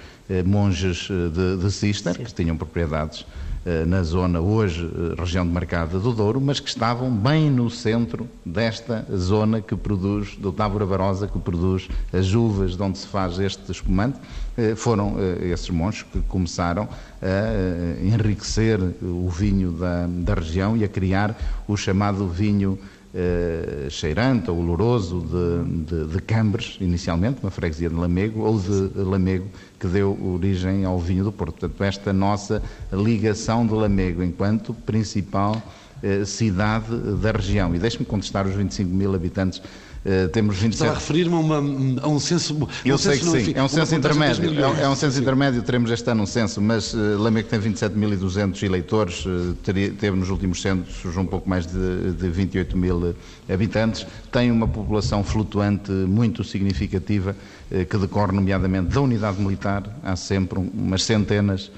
monges de, de Cister, que tinham propriedades eh, na zona hoje eh, região de Marcada do Douro, mas que estavam bem no centro desta zona que produz, do Távora Barosa, que produz as uvas de onde se faz este espumante. Eh, foram esses monges que começaram a enriquecer o vinho da, da região e a criar o chamado vinho uh, cheirante ou oloroso de, de, de, Cambres, inicialmente, uma freguesia de Lamego, ou de Lamego, que deu origem ao vinho do Porto. Portanto, esta nossa ligação de Lamego enquanto principal uh, cidade da região. E deixe-me contestar os 25 mil habitantes Uh, temos 27... Estava a referir-me a, a, um censo. Eu um sei censo, que sim, é um censo intermédio. É, é, um censo sim. intermédio, teremos este ano um censo, mas uh, Lamego tem 27.200 eleitores, uh, teve nos últimos censos um pouco mais de, de 28 mil habitantes, tem uma população flutuante muito significativa, uh, que decorre nomeadamente da unidade militar, há sempre um, umas centenas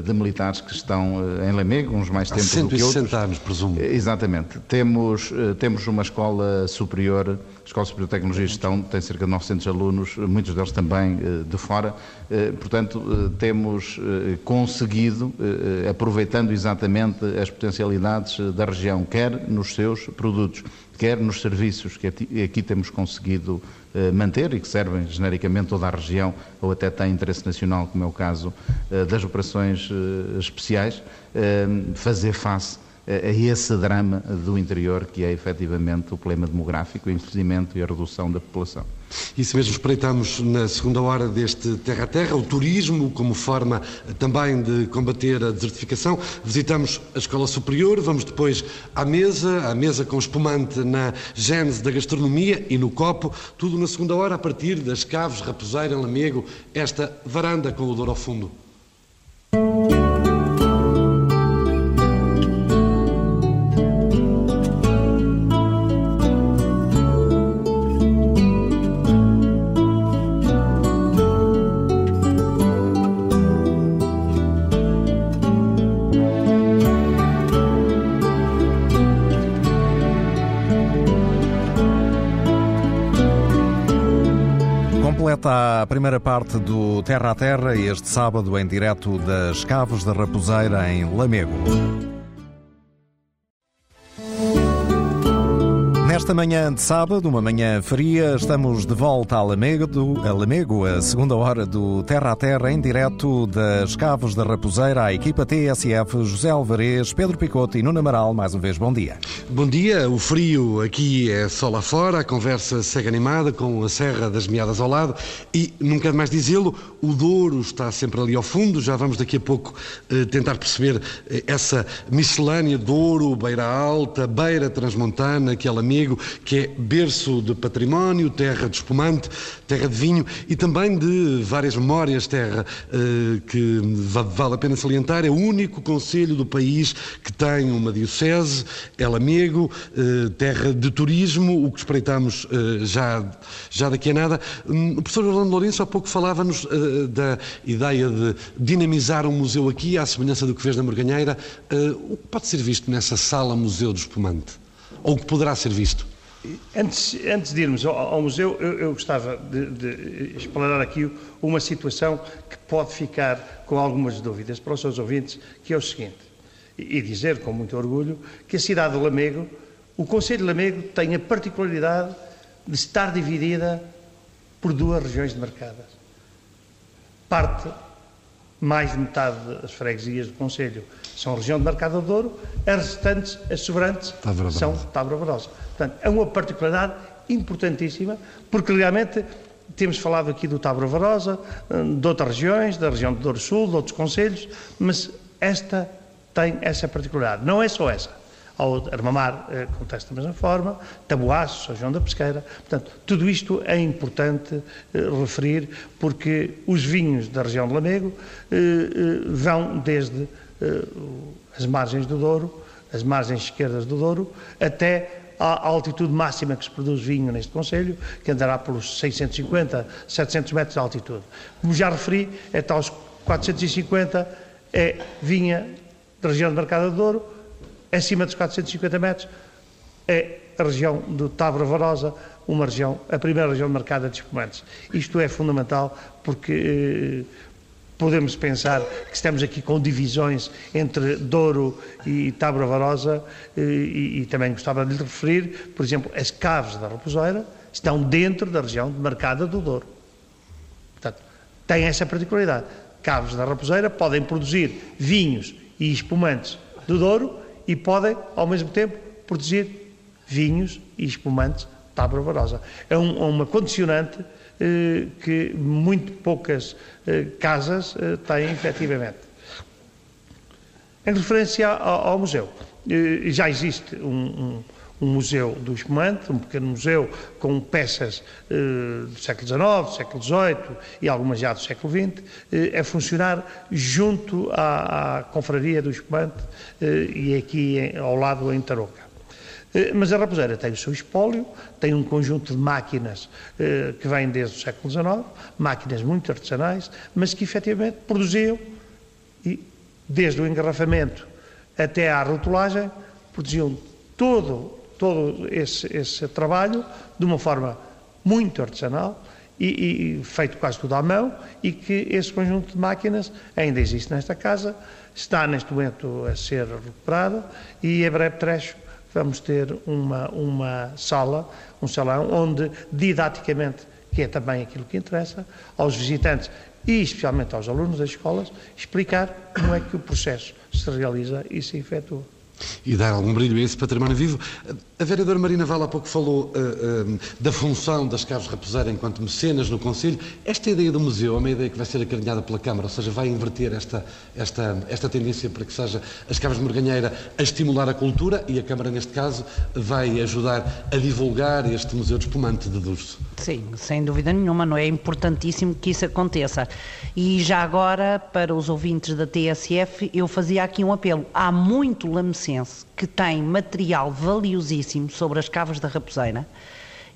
de militares que estão eh, em Lamego, uns mais tempos do que outros. anos, presumo. Eh, exatamente. Temos, eh, temos uma escola superior, Escola Superior de Tecnologia e Gestão, tem cerca de 900 alunos, muitos deles também de fora. Portanto, temos conseguido, aproveitando exatamente as potencialidades da região, quer nos seus produtos, quer nos serviços que aqui temos conseguido eh, manter e que servem genericamente toda a região ou até têm interesse nacional, como é o caso eh, das operações eh, especiais, fazer face a esse drama do interior que é efetivamente o problema demográfico, o envelhecimento e a redução da população. Isso mesmo, espreitamos na segunda hora deste Terra a Terra, o turismo como forma também de combater a desertificação. Visitamos a Escola Superior, vamos depois à mesa, à mesa com espumante na gênese da gastronomia e no copo, tudo na segunda hora a partir das Caves, Raposeira, Lamego, esta varanda com o odor ao fundo. Completa a primeira parte do Terra a Terra este sábado em direto das Caves da Raposeira em Lamego. Nesta manhã de sábado, uma manhã fria, estamos de volta a Lamego, a Lamego, a segunda hora do Terra a Terra, em direto das Caves da Raposeira, à equipa TSF, José Alvarez, Pedro Picoto e Nuno Amaral. Mais uma vez, bom dia. Bom dia, o frio aqui é só lá fora, a conversa segue animada com a Serra das Meadas ao lado e, quero mais dizê-lo, o Douro está sempre ali ao fundo, já vamos daqui a pouco eh, tentar perceber eh, essa miscelânea Douro, Beira Alta, Beira Transmontana, que é Lamego, que é berço de património, terra de espumante, terra de vinho e também de várias memórias, terra eh, que vale a pena salientar. É o único conselho do país que tem uma diocese, é Lamego, eh, terra de turismo, o que espreitamos eh, já, já daqui a nada. Hum, o professor Orlando Lourenço há pouco falava-nos da ideia de dinamizar um museu aqui, à semelhança do que fez na Morganheira. O que pode ser visto nessa sala Museu do Espumante? ou que poderá ser visto? Antes, antes de irmos ao, ao museu, eu, eu gostava de, de, explorar aqui uma situação que pode ficar com algumas dúvidas para os seus ouvintes, que é o seguinte, e, e dizer com muito orgulho que a cidade de Lamego, o Conselho de Lamego tem a particularidade de estar dividida por duas regiões demarcadas. Parte mais de metade das freguesias do Conselho são a região de Mercado do Douro, as restantes, as sobrantes, são Tabra Barosa. Portanto, é uma particularidade importantíssima, porque realmente temos falado aqui do Tabra Varosa, de outras regiões, da região do Douro Sul, de outros conselhos, mas esta tem essa particularidade. Não é só essa ao Armamar eh, acontece da mesma forma, Taboaço, São João da Pesqueira. Portanto, tudo isto é importante eh, referir porque os vinhos da região de Lamego eh, eh vão desde eh, as margens do Douro, as margens esquerdas do Douro, até à altitude máxima que se produz vinho neste Conselho, que andará pelos 650, 700 metros de altitude. Como já referi, até aos 450 é vinha da região de Mercado do Douro, acima dos 450 metros, é a região do Tabra Varosa, uma região, a primeira região marcada de espumantes. Isto é fundamental porque eh, podemos pensar que estamos aqui com divisões entre Douro e Tabra Varosa eh, e, e, também gostava de lhe referir, por exemplo, as caves da Raposeira estão dentro da região demarcada do Douro. Portanto, tem essa particularidade. Caves da Raposeira podem produzir vinhos e espumantes do Douro e podem, ao mesmo tempo, produzir vinhos e espumantes Tabra Barosa. É, um, é uma condicionante que muito poucas eh, casas eh, têm efetivamente. Em referência ao, museu, eh, já existe um, um um museu do espumante, um pequeno museu com peças eh, do século XIX, século XVIII e algumas já do século XX, eh, a funcionar junto à, à Confraria do Espumante eh, e aqui ao lado em Tarouca. Eh, mas a Raposeira tem o seu espólio, tem um conjunto de máquinas eh, que vêm desde o século XIX, máquinas muito artesanais, mas que efetivamente produziam, e, desde o engarrafamento até à rotulagem, produziam todo todo esse, esse trabalho de uma forma muito artesanal e, e, feito quase tudo à mão e que esse conjunto de máquinas ainda existe nesta casa, está neste momento a ser recuperada e em breve trecho vamos ter uma, uma sala, um salão onde didaticamente, que é também aquilo que interessa, aos visitantes e especialmente aos alunos das escolas, explicar como é que o processo se realiza e se efetua e dar algum brilho a esse património vivo. A vereadora Marina Vala há pouco falou uh, uh, da função das Caves Raposeira enquanto mecenas no Conselho. Esta ideia do museu é uma ideia que vai ser acarinhada pela Câmara, ou seja, vai inverter esta, esta, esta tendência para que seja as Caves de Morganheira a estimular a cultura e a Câmara, neste caso, vai ajudar a divulgar este Museu de Espumante de Durso. Sim, sem dúvida nenhuma, não é importantíssimo que isso aconteça. E já agora, para os ouvintes da TSF, eu fazia aqui um apelo. Há muito lamecense que tem material valiosíssimo sobre as caves da Raposeira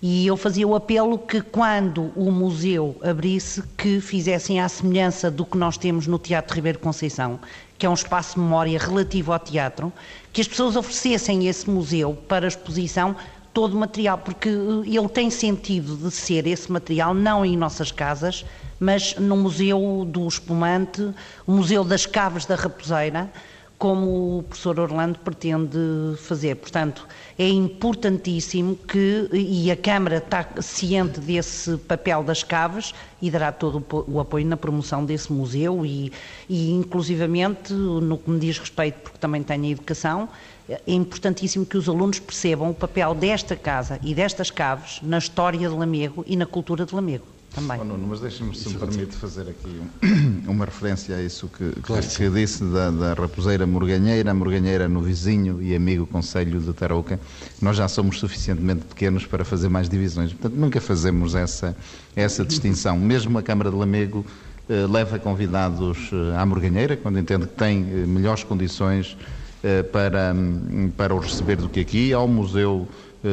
e eu fazia o apelo que quando o museu abrisse, que fizessem à semelhança do que nós temos no Teatro Ribeiro Conceição, que é um espaço de memória relativo ao teatro, que as pessoas oferecessem esse museu para exposição todo o material, porque ele tem sentido de ser esse material não em nossas casas, mas no Museu do Espumante, o Museu das Caves da Raposeira, como o professor Orlando pretende fazer. Portanto, é importantíssimo que, e a Câmara está ciente desse papel das caves e dará todo o apoio na promoção desse museu e, e inclusivamente, no que me diz respeito, porque também tenho a educação, é importantíssimo que os alunos percebam o papel desta casa e destas caves na história de Lamego e na cultura de Lamego também. Oh, Nuno, mas deixa-me, se me permite, fazer aqui uma referência a isso que, claro, que, que disse da, da, raposeira morganheira, morganheira no vizinho e amigo Conselho de Tarouca. Nós já somos suficientemente pequenos para fazer mais divisões, portanto nunca fazemos essa, essa distinção. Mesmo a Câmara de Lamego eh, leva convidados eh, à morganheira, quando entende que tem eh, melhores condições eh, para, hum, para o receber do que aqui, ao Museu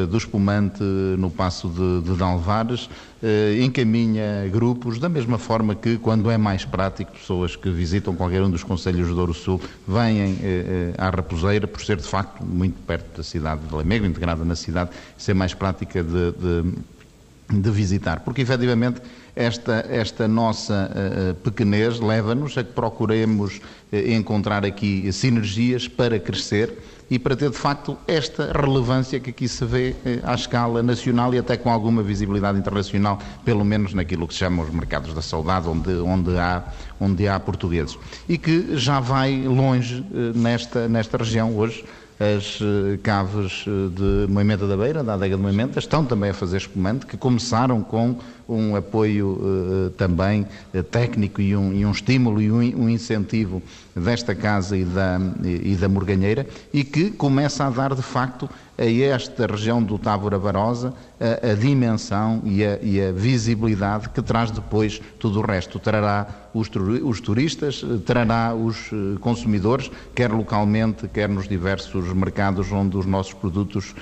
do espumante no Passo de, de Dalvares, eh, encaminha grupos, da mesma forma que, quando é mais prático, pessoas que visitam qualquer um dos Conselhos do Douro Sul vêm eh, à Raposeira, por ser de facto muito perto da cidade de Lamego, integrada na cidade, ser mais prática de, de, de visitar. Porque, efetivamente, esta, esta nossa uh, pequenez leva-nos a que procuremos uh, encontrar aqui sinergias para crescer e para ter de facto esta relevância que aqui se vê uh, à escala nacional e até com alguma visibilidade internacional, pelo menos naquilo que se chama os mercados da saudade, onde, onde, há, onde há portugueses. E que já vai longe nesta, nesta região hoje as eh, caves eh, de Moimenta da Beira, da adega de Moimenta, estão também a fazer espumante, que começaram com um apoio uh, também uh, técnico e um, e um, estímulo e um, um, incentivo desta casa e da, e, e da Morganheira e que começa a dar de facto a esta região do Tábora Barosa a, a dimensão e a, e a, visibilidade que traz depois tudo o resto. Trará os, os turistas, trará os consumidores, quer localmente, quer nos diversos mercados onde os nossos produtos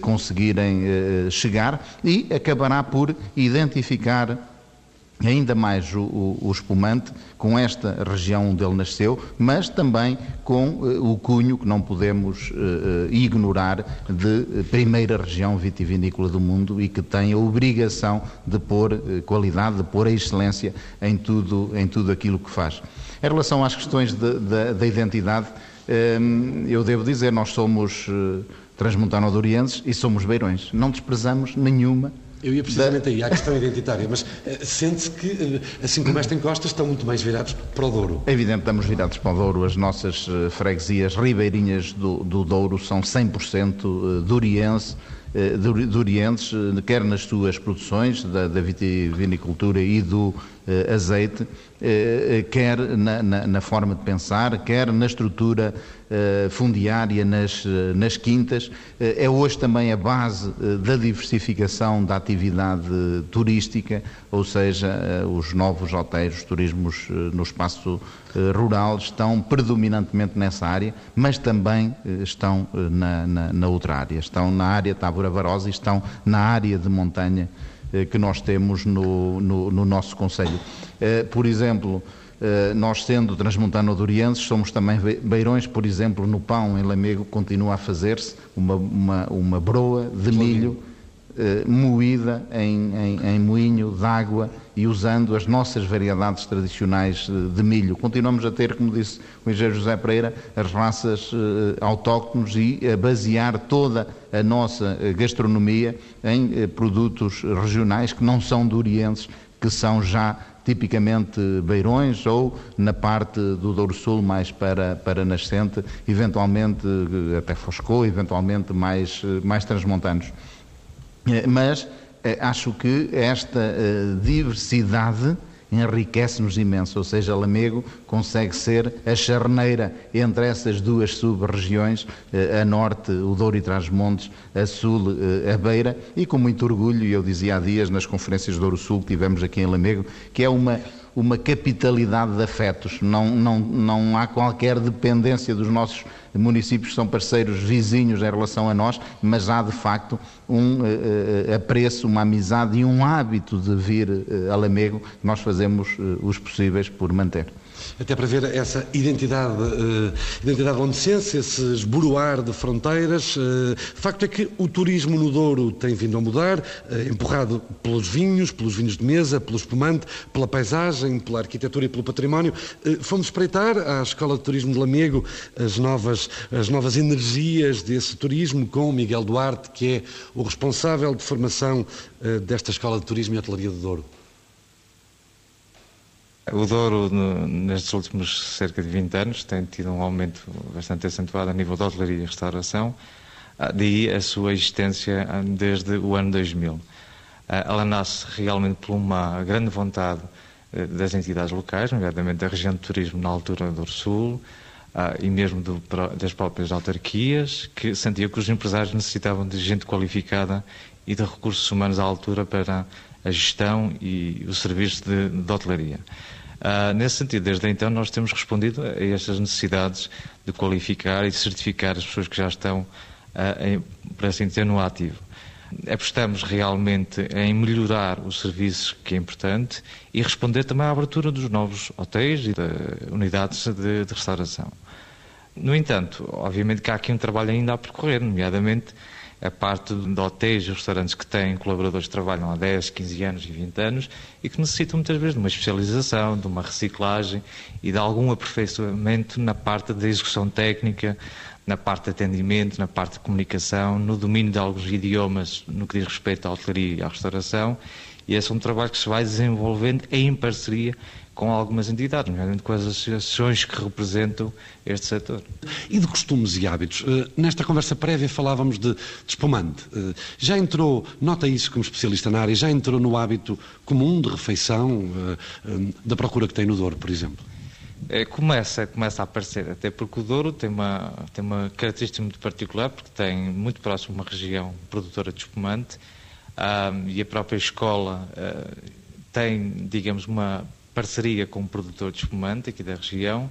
conseguirem chegar e acabará por identificar ainda mais o, o, o, espumante com esta região onde ele nasceu, mas também com uh, o cunho que não podemos uh, ignorar de primeira região vitivinícola do mundo e que tem a obrigação de pôr uh, qualidade, de pôr a excelência em tudo, em tudo aquilo que faz. Em relação às questões da identidade, eu devo dizer, nós somos transmontano-dorienses e somos beirões. Não desprezamos nenhuma eu ia precisamente da... aí, à questão identitária, mas uh, sente-se que, uh, assim como esta encosta, estão muito mais virados para o Douro. É evidente, estamos virados para o Douro. As nossas uh, freguesias ribeirinhas do, do Douro são 100% duriense durientes, quer nas suas produções da, da vitivinicultura e do azeite, quer na, na, na, forma de pensar, quer na estrutura eh, fundiária nas, eh, nas quintas, eh, é hoje também a base da diversificação da atividade turística, ou seja, os novos hotéis, os turismos no espaço rural estão predominantemente nessa área, mas também estão na, na, na outra área, estão na área Tábora Barosa e estão na área de montanha que nós temos no, no, no nosso Conselho. Por exemplo, eh, nós, sendo transmontano-dorienses, somos também beirões, por exemplo, no pão em Lamego continua a fazer-se uma, uma, uma, broa de milho eh, moída em, em, em moinho de água e usando as nossas variedades tradicionais eh, de milho. Continuamos a ter, como disse o engenheiro José Pereira, as raças autóctones e a basear toda a nossa gastronomia em produtos regionais que não são dorienses, que são já tipicamente Beirões ou na parte do Douro Sul mais para, para Nascente, eventualmente até Foscou, eventualmente mais, mais transmontanos. Eh, mas eh, acho que esta eh, diversidade enriquece-nos imenso, ou seja, Lamego consegue ser a charneira entre essas duas sub-regiões, a norte, o Douro e Trás-Montes, a sul, a Beira, e com muito orgulho, eu dizia há dias nas conferências do Douro Sul que tivemos aqui em Lamego, que é uma uma capitalidade de afetos, não, não, não há qualquer dependência dos nossos municípios que são parceiros vizinhos em relação a nós, mas há de facto um uh, apreço, uma amizade e um hábito de vir uh, a Lamego que nós fazemos uh, os possíveis por manter. Até para ver essa identidade, uh, identidade oncense, esse esboroar de fronteiras. Uh, facto é que o turismo no Douro tem vindo a mudar, uh, empurrado pelos vinhos, pelos vinhos de mesa, pelo espumante, pela paisagem, pela arquitetura e pelo património. Uh, fomos espreitar à Escola de Turismo de Lamego as novas, as novas energias desse turismo com Miguel Duarte, que é o responsável de formação desta Escola de Turismo e Hotelaria do Douro. O Douro, nestes últimos cerca de 20 anos, tem tido um aumento bastante acentuado a nível de hotelaria e restauração, ah, daí a sua existência ah, desde o ano 2000. Ah, ela nasce realmente por uma grande vontade das entidades locais, nomeadamente da região de turismo na altura do Sul, e mesmo do, das próprias autarquias, que sentiam que os empresários necessitavam de gente qualificada e de recursos humanos à altura para a gestão e o serviço de, de hotelaria. Uh, nesse sentido, desde então, nós temos respondido a estas necessidades de qualificar e certificar as pessoas que já estão, uh, em, por assim dizer, no ativo. Apostamos realmente em melhorar o serviço, que é importante, e responder também à abertura dos novos hotéis e de unidades de, de restauração. No entanto, obviamente que há aqui um trabalho ainda a percorrer, nomeadamente a parte de hotéis e restaurantes que têm colaboradores que trabalham há 10, 15 anos e 20 anos e que necessitam muitas vezes de uma especialização, de uma reciclagem e de algum aperfeiçoamento na parte da execução técnica, na parte de atendimento, na parte de comunicação, no domínio de alguns idiomas no que diz respeito à hotelaria e à restauração. E esse é um trabalho que se vai desenvolvendo em parceria com algumas entidades, nomeadamente com as associações que representam este setor. E de costumes e hábitos? Eh, nesta conversa prévia falávamos de, de espumante. Eh, já entrou, nota isso como especialista na área, já entrou no hábito comum de refeição eh, da procura que tem no Douro, por exemplo? Começa, começa a aparecer, até porque o Douro tem uma, tem uma característica muito particular, porque tem muito próximo uma região produtora de espumante um, e a própria escola uh, tem, digamos, uma parceria com um produtor de espumante aqui da região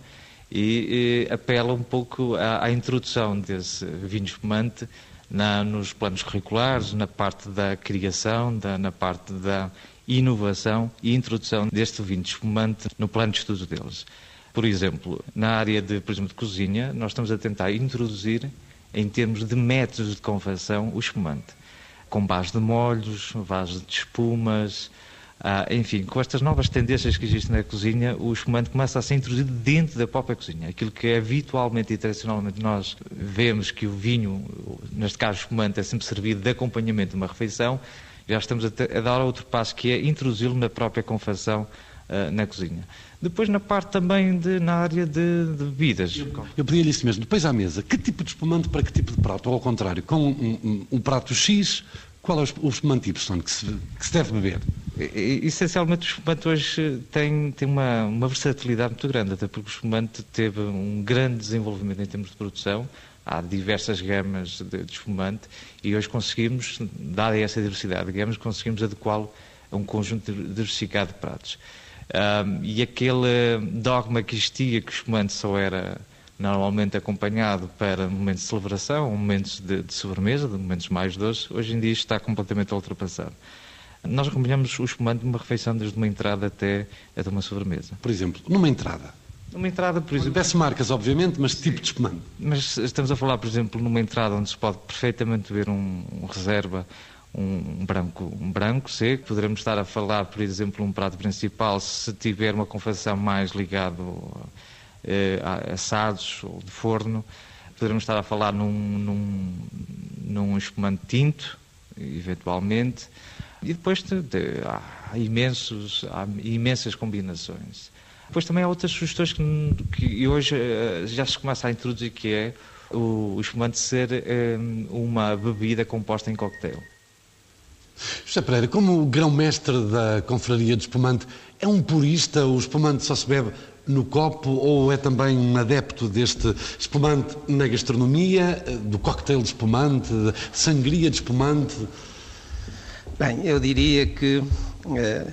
e, e apela um pouco à, à, introdução desse vinho espumante na, nos planos curriculares, na parte da criação, da, na parte da inovação e introdução deste vinho espumante no plano de estudo deles. Por exemplo, na área de, por exemplo, de cozinha, nós estamos a tentar introduzir, em termos de métodos de confecção, o espumante, com base de molhos, base de espumas, ah, enfim, com estas novas tendências que existem na cozinha, o espumante começa a ser introduzido dentro da própria cozinha. Aquilo que é habitualmente e tradicionalmente nós vemos que o vinho, neste caso o espumante, é sempre servido de acompanhamento de uma refeição, já estamos a, a dar outro passo que é introduzi-lo na própria confecção uh, na cozinha. Depois na parte também de, na área de, de bebidas. Eu, eu pedia-lhe isso mesmo. Depois à mesa, que tipo de espumante para que tipo de prato? Ou ao contrário, com um, um, um prato X, qual é o espumante Y que se, que se deve beber? Essencialmente, o espumante hoje tem, tem uma, uma versatilidade muito grande, até porque o espumante teve um grande desenvolvimento em termos de produção. Há diversas gamas de, de espumante e hoje conseguimos, dada essa diversidade de gamas, conseguimos adequá-lo a um conjunto diversificado de pratos. Um, e aquele dogma que existia que o espumante só era normalmente acompanhado para momentos de celebração, momentos de, de sobremesa, de momentos mais doces, hoje em dia está completamente ultrapassado. Nós acompanhamos o espumante numa refeição desde uma entrada até, até uma sobremesa. Por exemplo, numa entrada? Numa entrada, por exemplo... Peço marcas, obviamente, mas tipo de espumante? Mas estamos a falar, por exemplo, numa entrada onde se pode perfeitamente ver um, um reserva, um branco, um branco seco. Poderemos estar a falar, por exemplo, um prato principal, se tiver uma confecção mais ligado eh, assados ou de forno. Poderemos estar a falar num, num, num espumante tinto, eventualmente. E depois de, de, há, imensos, há imensas combinações. Depois também há outras sugestões que, que hoje uh, já se começa a introduzir, que é o, o espumante ser um, uma bebida composta em cocktail. José Pereira, como grão-mestre da Confraria de Espumante, é um purista? O espumante só se bebe no copo ou é também um adepto deste espumante na gastronomia, do cocktail de espumante, sangria de espumante? Bem, eu diria que uh,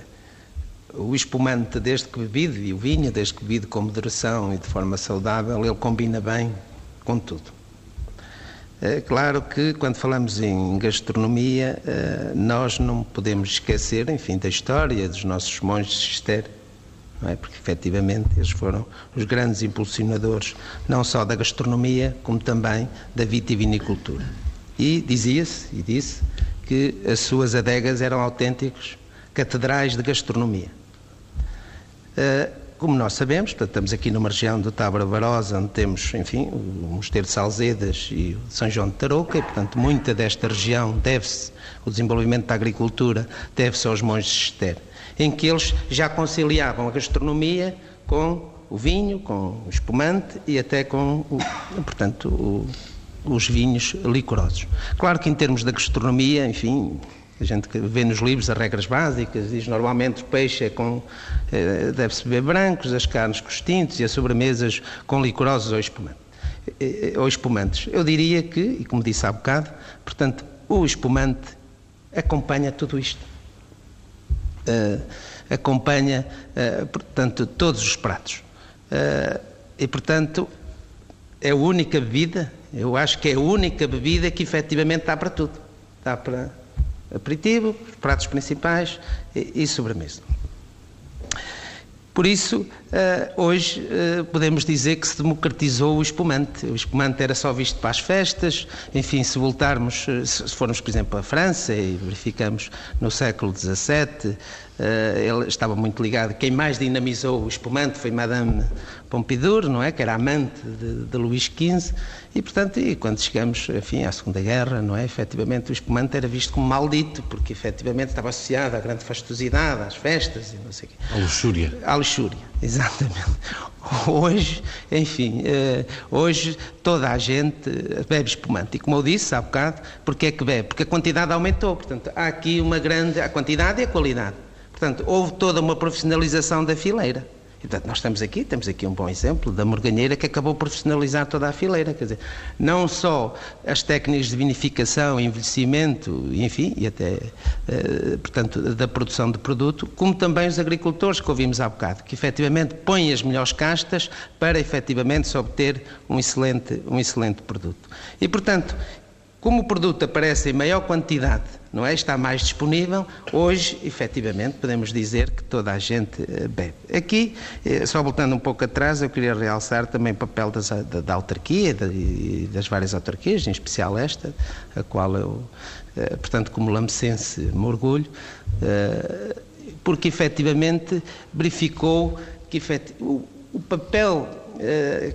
o espumante, desde que bebido, e o vinho, desde que bebido com moderação e de forma saudável, ele combina bem com tudo. É claro que quando falamos em gastronomia, uh, nós não podemos esquecer, enfim, da história dos nossos monges de não é? Porque efetivamente eles foram os grandes impulsionadores não só da gastronomia, como também da vitivinicultura. E dizia-se, e disse, que as suas adegas eram autênticos catedrais de gastronomia. Uh, como nós sabemos, portanto, estamos aqui numa região do Tábara Barosa, onde temos, enfim, o Mosteiro de Salzedas e o São João de Tarouca, e, portanto, muita desta região deve-se, o desenvolvimento da agricultura deve-se aos monges de Ester, em que eles já conciliavam a gastronomia com o vinho, com o espumante e até com, o, portanto, o, os vinhos licorosos. Claro que em termos da gastronomia, enfim, a gente vê nos livros as regras básicas, diz normalmente o peixe é com, eh, deve-se beber brancos, as carnes com os tintos e as sobremesas com licorosos ou, espumante, eh, ou espumantes. Eu diria que, e como disse há bocado, portanto, o espumante acompanha tudo isto. Uh, acompanha, uh, portanto, todos os pratos. Uh, e, portanto, é a única bebida, eu acho que é a única bebida que efetivamente dá para tudo. Dá para aperitivo, pratos principais e, e sobremesa. Por isso, eh, hoje eh, podemos dizer que se democratizou o espumante. O espumante era só visto para as festas, enfim, se voltarmos, eh, se formos, por exemplo, à França e verificamos no século XVII, ele estava muito ligado. Quem mais dinamizou o espumante foi Madame Pompadour, não é? Que era amante de, de Luís XV e, portanto, e quando chegamos, enfim, à Segunda Guerra, não é? Efetivamente, o espumante era visto como maldito, porque efetivamente estava associado à grande fastosidade, às festas e não sei o quê. À luxúria. À luxúria, exatamente. Hoje, enfim, eh, hoje toda a gente bebe espumante. E como eu disse há bocado, porque é que bebe? Porque a quantidade aumentou. Portanto, há aqui uma grande. a quantidade e a qualidade. Portanto, houve toda uma profissionalização da fileira. E, portanto, nós estamos aqui, temos aqui um bom exemplo da morganheira que acabou por profissionalizar toda a fileira. Quer dizer, não só as técnicas de vinificação, envelhecimento, enfim, e até, eh, portanto, da produção de produto, como também os agricultores que ouvimos há bocado, que efetivamente põem as melhores castas para efetivamente se obter um excelente, um excelente produto. E, portanto, como o produto aparece em maior quantidade, não é? Está mais disponível, hoje, efetivamente, podemos dizer que toda a gente eh, bebe. Aqui, eh, só voltando um pouco atrás, eu queria realçar também o papel das, da, da, autarquia e das várias autarquias, em especial esta, a qual eu, eh, portanto, como lamecense, me orgulho, porque efetivamente verificou que o papel,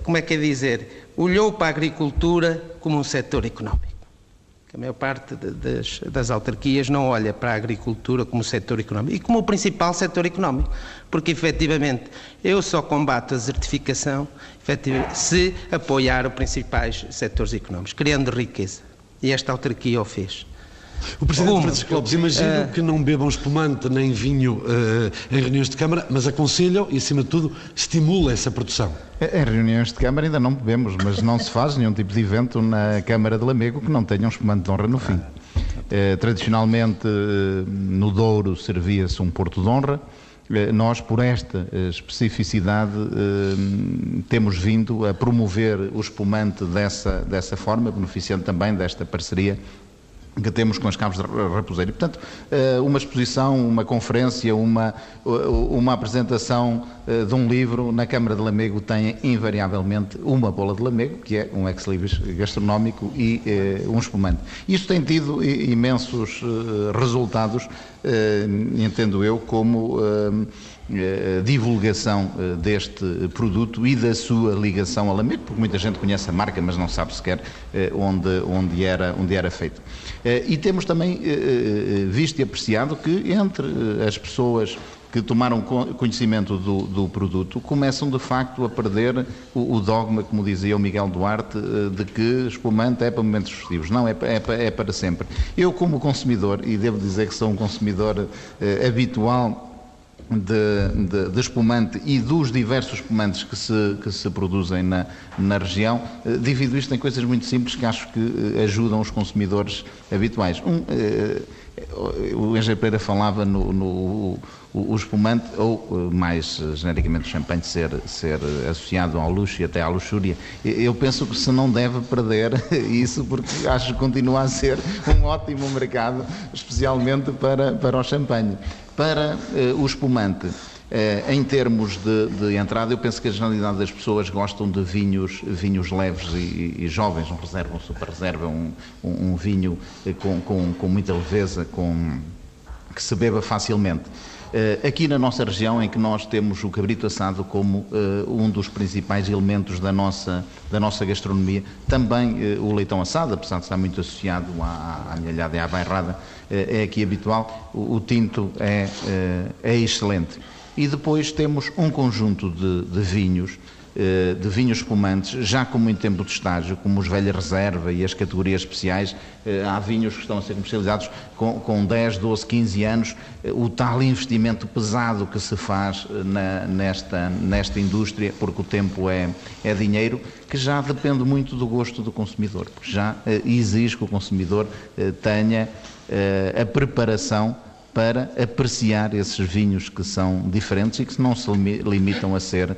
como é que é dizer, olhou para a agricultura como um setor económico. A maior parte de, das, das, autarquias não olha para a agricultura como setor económico e como o principal setor económico, porque efetivamente eu só combato a desertificação se apoiar os principais setores económicos, criando riqueza. E esta autarquia o fez. O Presidente Como? Francisco Lopes, imagino uh, que não bebam espumante nem vinho uh, em reuniões de Câmara, mas aconselham e, acima de tudo, estimula essa produção. Em reuniões de Câmara ainda não bebemos, mas não se faz nenhum tipo de evento na Câmara de Lamego que não tenha um espumante de honra no fim. Uh, tradicionalmente, no Douro servia-se um Porto de Honra. Nós, por esta especificidade, temos vindo a promover o espumante dessa, dessa forma, beneficiando também desta parceria que temos com as Cabos de Raposeiro. Portanto, eh, uma exposição, uma conferência, uma, uma apresentação eh, de um livro na Câmara de Lamego tem invariavelmente uma bola de Lamego, que é um ex-libris gastronómico e eh, um espumante. Isto tem tido imensos resultados, entendo eu, como divulgação deste produto e da sua ligação a Lamego, porque muita gente conhece a marca, mas não sabe sequer onde, onde, era, onde era feito. Eh, e temos também eh, eh, visto e apreciado que entre as pessoas que tomaram conhecimento do, do, produto começam de facto a perder o, o, dogma, como dizia o Miguel Duarte, de que espumante é para momentos festivos. Não, é, é, é para sempre. Eu, como consumidor, e devo dizer que sou um consumidor habitual de, de, de, espumante e dos diversos espumantes que se, que se produzem na, na região, eh, divido isto em coisas muito simples que acho que eh, ajudam os consumidores habituais. Um, eh, o Engenheiro Pereira falava no, no o, o, espumante, ou mais genericamente o champanhe, ser, ser associado ao luxo e até à luxúria. Eu penso que se não deve perder isso, porque acho que continua a ser um ótimo mercado, especialmente para, para o champanhe para uh, o espumante. Eh, em termos de, de, entrada, eu penso que a generalidade das pessoas gostam de vinhos, vinhos leves e, e jovens, não reservam, super reserva um, um, um vinho com, com, com, muita leveza, com, que se beba facilmente. Uh, aqui na nossa região, em que nós temos o cabrito assado como uh, um dos principais elementos da nossa, da nossa gastronomia, também uh, o leitão assado, apesar de estar muito associado à, à milhada e à bairrada, é aqui habitual, o, tinto é, é excelente. E depois temos um conjunto de, de vinhos, eh, de vinhos espumantes, já com muito tempo de estágio, como os Velha Reserva e as categorias especiais. Eh, há vinhos que estão a ser comercializados com, com 10, 12, 15 anos. Eh, o tal investimento pesado que se faz na, nesta, nesta indústria, porque o tempo é, é dinheiro, que já depende muito do gosto do consumidor, porque já exige que o consumidor tenha a preparação para apreciar esses vinhos que são diferentes e que não se limitam a ser uh,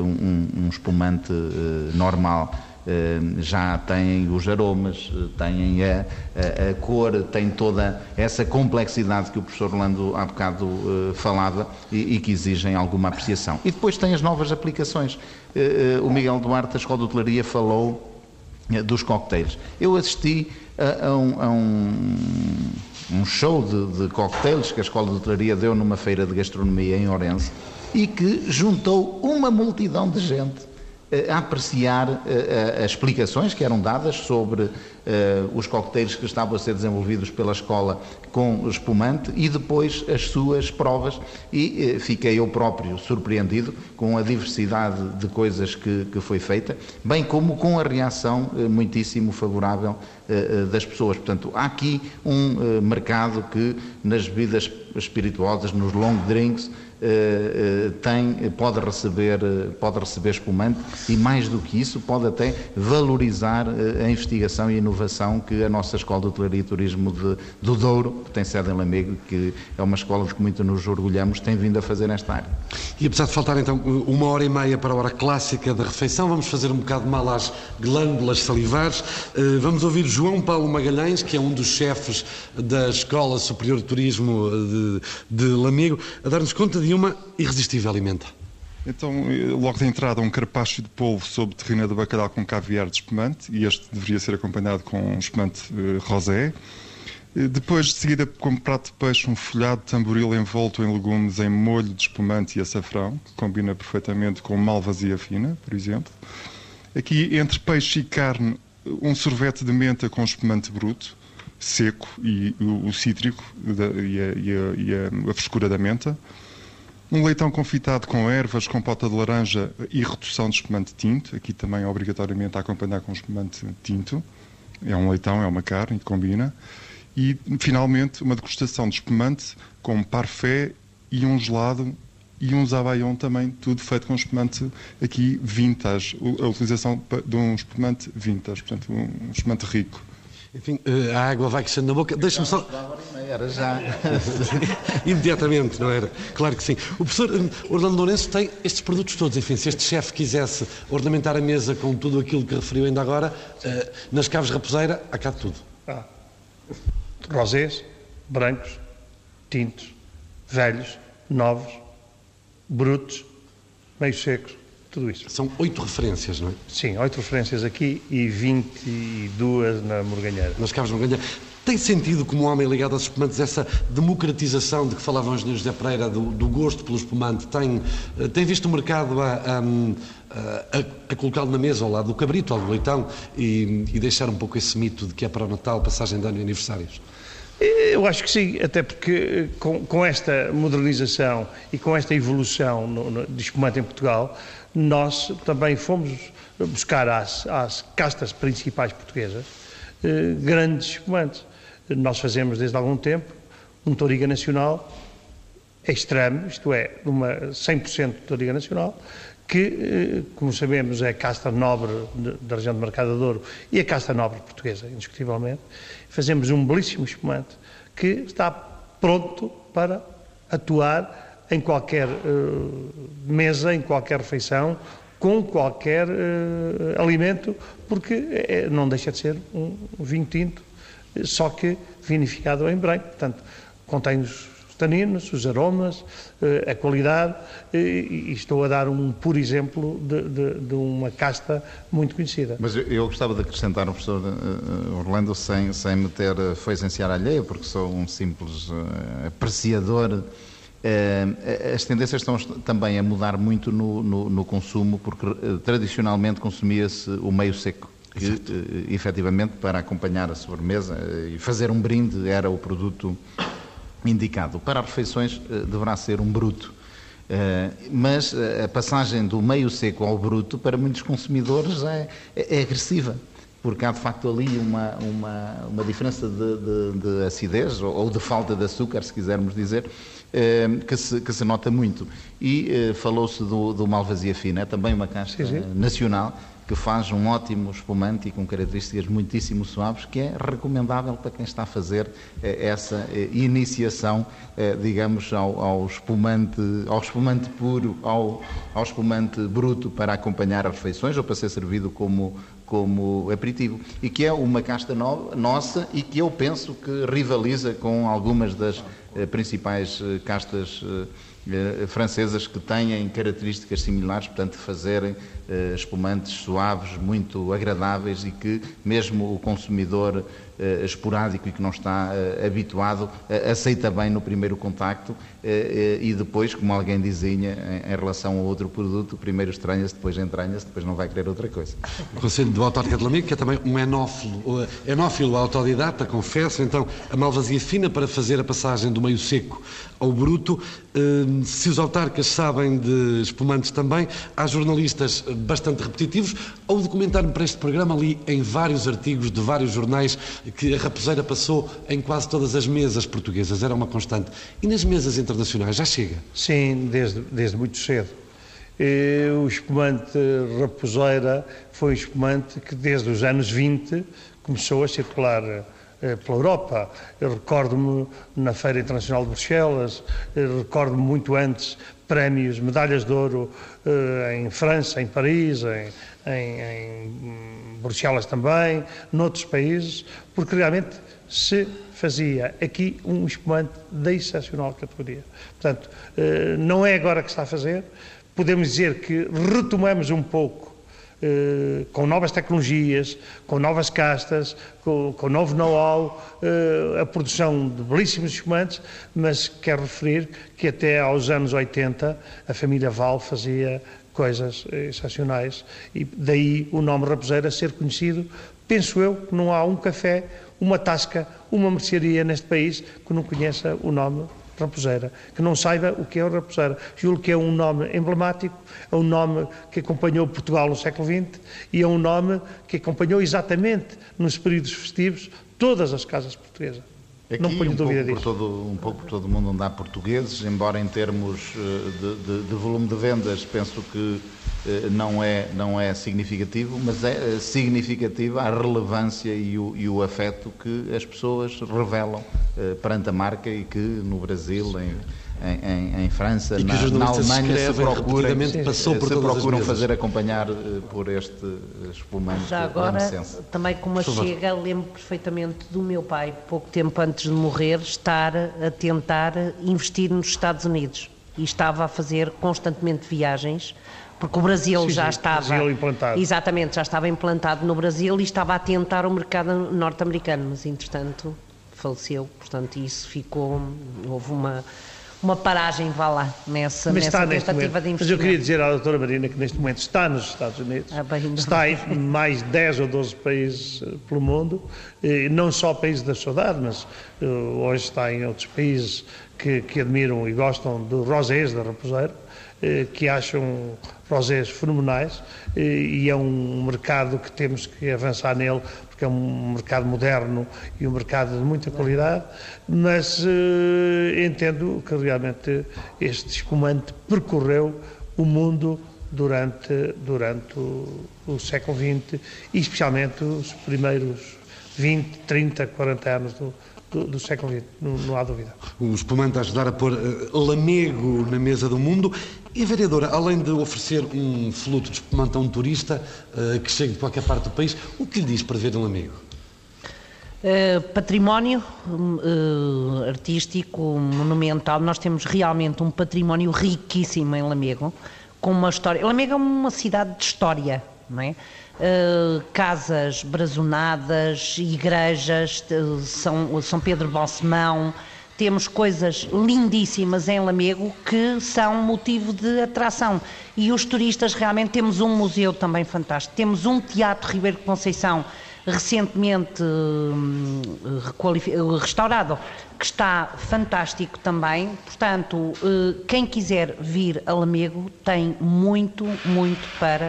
um, um, espumante uh, normal. Já têm os aromas, têm a, a, a, cor, têm toda essa complexidade que o professor Orlando há bocado falava e, e, que exigem alguma apreciação. E depois tem as novas aplicações. o Miguel Duarte, da Escola de Hotelaria, falou dos coquetéis. Eu assisti a, a um, a um um show de, de que a Escola de Hotelaria deu numa feira de gastronomia em Orense e que juntou uma multidão de gente a apreciar eh, as explicações que eram dadas sobre eh, os coquetéis que estavam a ser desenvolvidos pela escola com espumante e depois as suas provas e fiquei eu próprio surpreendido com a diversidade de coisas que, que foi feita, bem como com a reação muitíssimo favorável das pessoas. Portanto, há aqui um mercado que nas bebidas espirituosas, nos long drinks, eh, eh, tem, pode, receber, eh, pode receber espumante e, mais do que isso, pode até valorizar a investigação e a inovação que a nossa Escola de Hotelaria e Turismo de, do Douro, que tem sede em Lamego, que é uma escola de que muito nos orgulhamos, tem vindo a fazer nesta área. E apesar de faltar então uma hora e meia para a hora clássica da refeição, vamos fazer um bocado mal às glândulas salivares. Vamos ouvir João Paulo Magalhães, que é um dos chefes da Escola Superior de Turismo de, de Lamego, a dar-nos conta de uma irresistível alimenta. Então, eh, logo de entrada, um carpaccio de polvo sob terrina de bacalhau com caviar de espumante, e este deveria ser acompanhado com um espumante uh, rosé. Eh, depois, de seguida, como prato de peixe, um folhado de tamboril envolto em legumes em molho de espumante e açafrão, que combina perfeitamente com malvas e fina, por exemplo. Aqui, entre peixe e carne, um sorvete de menta com espumante bruto, seco, e o, o cítrico e, a, e, a, e a, a frescura da menta. Um leitão confitado com ervas, compota de laranja e redução de espumante tinto. Aqui também obrigatoriamente a acompanhar com espumante tinto. É um leitão, é uma carne, combina. E, finalmente, uma degustação de espumante com parfait e um gelado e um zabaion também, tudo feito com espumante aqui vintage. A utilização de um espumante vintage, portanto, um espumante rico. Enfim, eh, a água vai crescendo na boca. Deixa-me só. Era já. Imediatamente, não era? Claro que sim. O professor eh, Orlando Lourenço tem estes produtos todos. Enfim, se este chefe quisesse ornamentar a mesa com tudo aquilo que referiu ainda agora, eh, nas caves raposeira, há cá de tudo. Ah. Rosés, brancos, tintos, velhos, novos, brutos, meio secos tudo isso. São oito referências, não é? Sim, oito referências aqui e 22 na Morganheira. Nas Caves Morganheira. Tem sentido, como homem ligado aos espumantes, essa democratização de que falava o engenheiro José Pereira, do, do, gosto pelo espumante? Tem, eh, tem visto o mercado a, a, a, a colocá-lo na mesa ao lado do cabrito, ao do leitão, e, e deixar um pouco esse mito de que é para o Natal, passagem de ano e aniversários? Eu acho que sim, até porque eh, com, com esta modernização e com esta evolução no, no, de espumante em Portugal, nós também fomos buscar às, às castas principais portuguesas eh, grandes espumantes. Nós fazemos desde algum tempo um Toriga Nacional extremo, isto é, uma 100% Toriga Nacional, que, eh, como sabemos, é a casta nobre da região de Mercado de Douro e a casta nobre portuguesa, indiscutivelmente. Fazemos um belíssimo espumante que está pronto para atuar em qualquer uh, mesa, em qualquer refeição, com qualquer uh, alimento, porque é, não deixa de ser um vinho tinto, só que vinificado em branco. Portanto, contém os os taninos, os aromas, eh, a qualidade, e estou a dar um puro exemplo de, de, de uma casta muito conhecida. Mas eu, gostava de acrescentar, professor uh, Orlando, sem, sem me ter foi essenciar alheia, porque sou um simples uh, apreciador. Uh, as tendências estão também a mudar muito no, no, no consumo, porque tradicionalmente consumia-se o meio seco que uh, efetivamente para acompanhar a sobremesa e fazer um brinde era o produto indicado. Para refeições deverá ser um bruto. Mas a passagem do meio seco ao bruto para muitos consumidores é, é, é agressiva, porque há de facto ali uma, uma, uma diferença de, de, de acidez ou, ou, de falta de açúcar, se quisermos dizer, que, se, que se nota muito. E uh, falou-se do, do Malvasia Fina, é também uma caixa sim, sim. nacional que faz um ótimo espumante e com características muitíssimo suaves, que é recomendável para quem está a fazer eh, essa eh, iniciação, eh, digamos, ao, ao, espumante, ao espumante puro, ao, ao espumante bruto para acompanhar as refeições ou para ser servido como, como aperitivo. E que é uma casta no, nossa e que eu penso que rivaliza com algumas das principais castas eh, francesas que têm características similares, portanto, fazerem eh, espumantes suaves, muito agradáveis e que mesmo o consumidor uh, esporádico e que não está uh, habituado, aceita bem no primeiro contacto e depois, como alguém dizia em, em relação a outro produto, primeiro estranha-se, depois entranha-se, depois não vai querer outra coisa. Conselho do Autórica de Lamigo, que é também um enófilo, enófilo autodidata, confesso, então a malvasia fina para fazer a passagem do meio seco ao bruto. Se os autarcas sabem de espumantes também, há jornalistas bastante repetitivos. Ao documentar-me para este programa, li em vários artigos de vários jornais que a raposeira passou em quase todas as mesas portuguesas, era uma constante. E nas mesas internacionais já chega? Sim, desde, desde muito cedo. E o espumante raposeira foi um espumante que desde os anos 20 começou a circular pela Europa. Eu recordo-me na Feira Internacional de Bruxelas, recordo-me muito antes prémios, medalhas de ouro eh, em França, em Paris, em, em, em Bruxelas também, noutros países, porque realmente se fazia aqui um espumante de excepcional categoria. Portanto, eh, não é agora que está a fazer, podemos dizer que retomamos um pouco eh, com novas tecnologias, com novas castas, com, com novo know-how, eh, a produção de belíssimos espumantes, mas quero referir que até aos anos 80 a família Val fazia coisas excepcionais e daí o nome Raposeira ser conhecido. Penso eu que não há um café, uma tasca, uma mercearia neste país que não conheça o nome Raposeira, que não saiba o que é o Raposeira. Julgo que é um nome emblemático, é um nome que acompanhou Portugal no século XX e é um nome que acompanhou exatamente nos períodos festivos todas as casas portuguesas. Aqui, não ponho um dúvida disso. Todo, um pouco por todo o mundo onde há portugueses, embora em termos eh, de, de, de volume de vendas, penso que eh, não é, não é significativo, mas é eh, significativa a relevância e o, e o afeto que as pessoas revelam perante a marca e que no Brasil, em, em, em, França, na, na, Alemanha, se procuram, passou por se procuram fazer acompanhar uh, por este espumante. Já agora, também como a chega, lembro perfeitamente do meu pai, pouco tempo antes de morrer, estar a tentar investir nos Estados Unidos e estava a fazer constantemente viagens porque o Brasil sim, já sim, estava Brasil implantado. exatamente já estava implantado no Brasil e estava a tentar o mercado norte-americano, mas entretanto faleceu, portanto isso ficou houve uma uma paragem, vá lá, nessa, Mas nessa tentativa de investimento. Mas eu queria dizer à doutora Marina que neste momento está nos Estados Unidos, ah, está em mais 10 ou 12 países eh, pelo mundo, não só países da saudade, mas eh, hoje está em outros países que, que admiram e gostam do rosés da raposeira, eh, que acham rosés fenomenais e é um mercado que temos que avançar nele porque é um mercado moderno e um mercado de muita qualidade, mas uh, entendo que realmente este espumante percorreu o mundo durante, durante o, o século XX e especialmente os primeiros 20, 30, 40 anos do, do, do século XX, não, não, há dúvida. O espumante a ajudar a pôr uh, lamego na mesa do mundo. E vereadora, além de oferecer um fluto de espumante a um turista uh, que chegue de qualquer parte do país, o que lhe diz para ver um amigo? Uh, património uh, artístico, monumental, nós temos realmente um património riquíssimo em Lamego, com uma história. Lamego é uma cidade de história, não é? Uh, casas brazonadas, igrejas, São, São Pedro Balsemão, temos coisas lindíssimas em Lamego que são motivo de atração. E os turistas realmente temos um museu também fantástico. Temos um teatro Ribeiro Conceição recentemente hum, restaurado, que está fantástico também. Portanto, eh, quem quiser vir a Lamego tem muito, muito para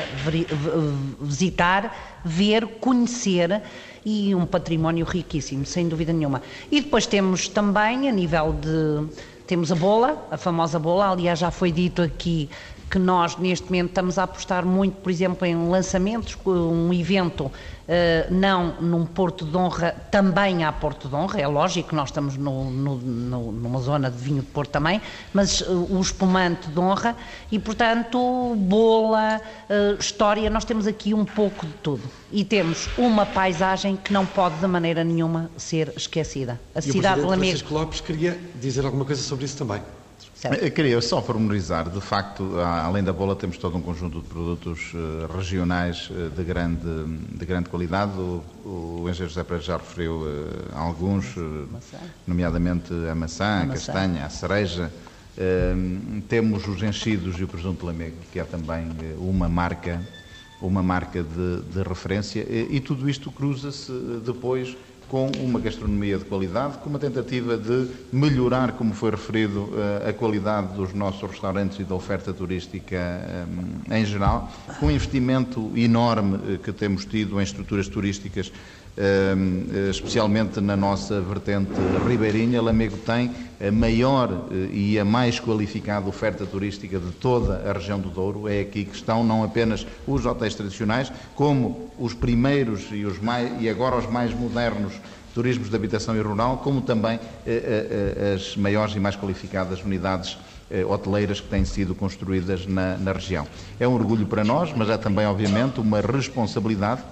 visitar, ver, conhecer e um património riquíssimo, sem dúvida nenhuma. E depois temos também, a nível de. Temos a bola, a famosa bola, aliás, já foi dito aqui que nós neste momento estamos a apostar muito, por exemplo, em lançamentos, um evento Uh, não num Porto de Honra, também há Porto de Honra, é lógico que nós estamos no, no, no, numa zona de vinho de Porto também, mas uh, o espumante de honra e, portanto, bola, uh, história, nós temos aqui um pouco de tudo. E temos uma paisagem que não pode de maneira nenhuma ser esquecida. A e cidade de Lamego. Francisco Lopes queria dizer alguma coisa sobre isso também. Eu queria só pormenorizar, de facto, além da bola, temos todo um conjunto de produtos uh, regionais uh, de, grande, de grande qualidade. O, o engenheiro José Pereira já referiu uh, alguns, nomeadamente a maçã, a, maçã. castanha, a cereja. temos os enchidos e o presunto Lamego, que é também uma marca, uma marca de, de referência, e, e tudo isto cruza-se depois com uma gastronomia de qualidade, com uma tentativa de melhorar, como foi referido, eh, a qualidade dos nossos restaurantes e da oferta turística eh, em geral, com um investimento enorme eh, que temos tido em estruturas turísticas especialmente na nossa vertente ribeirinha, Lamego tem a maior eh, e a mais qualificada oferta turística de toda a região do Douro. É aqui que estão não apenas os hotéis tradicionais, como os primeiros e, os mais, e agora os mais modernos turismos de habitação e rural, como também eh, as maiores e mais qualificadas unidades hoteleiras que têm sido construídas na, na região. É um orgulho para nós, mas é também, obviamente, uma responsabilidade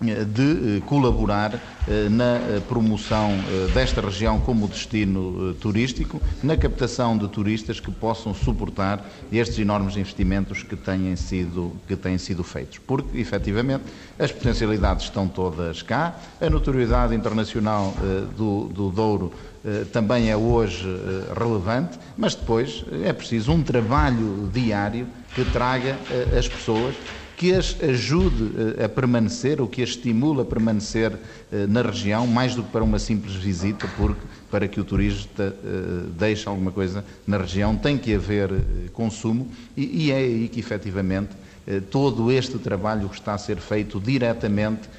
de eh, colaborar eh, na eh, promoção desta região como destino turístico, na captação de turistas que possam suportar estes enormes investimentos que têm sido, que têm sido feitos. Porque, efetivamente, as potencialidades estão todas cá, a notoriedade internacional do, do Douro também é hoje relevante, mas depois é preciso um trabalho diário que traga as pessoas que as ajude eh, a permanecer ou que as estimule a permanecer eh, na região, mais do que para uma simples visita, porque para que o turista eh, deixe alguma coisa na região tem que haver consumo. E é aí que efetivamente todo este trabalho que está a ser feito diretamente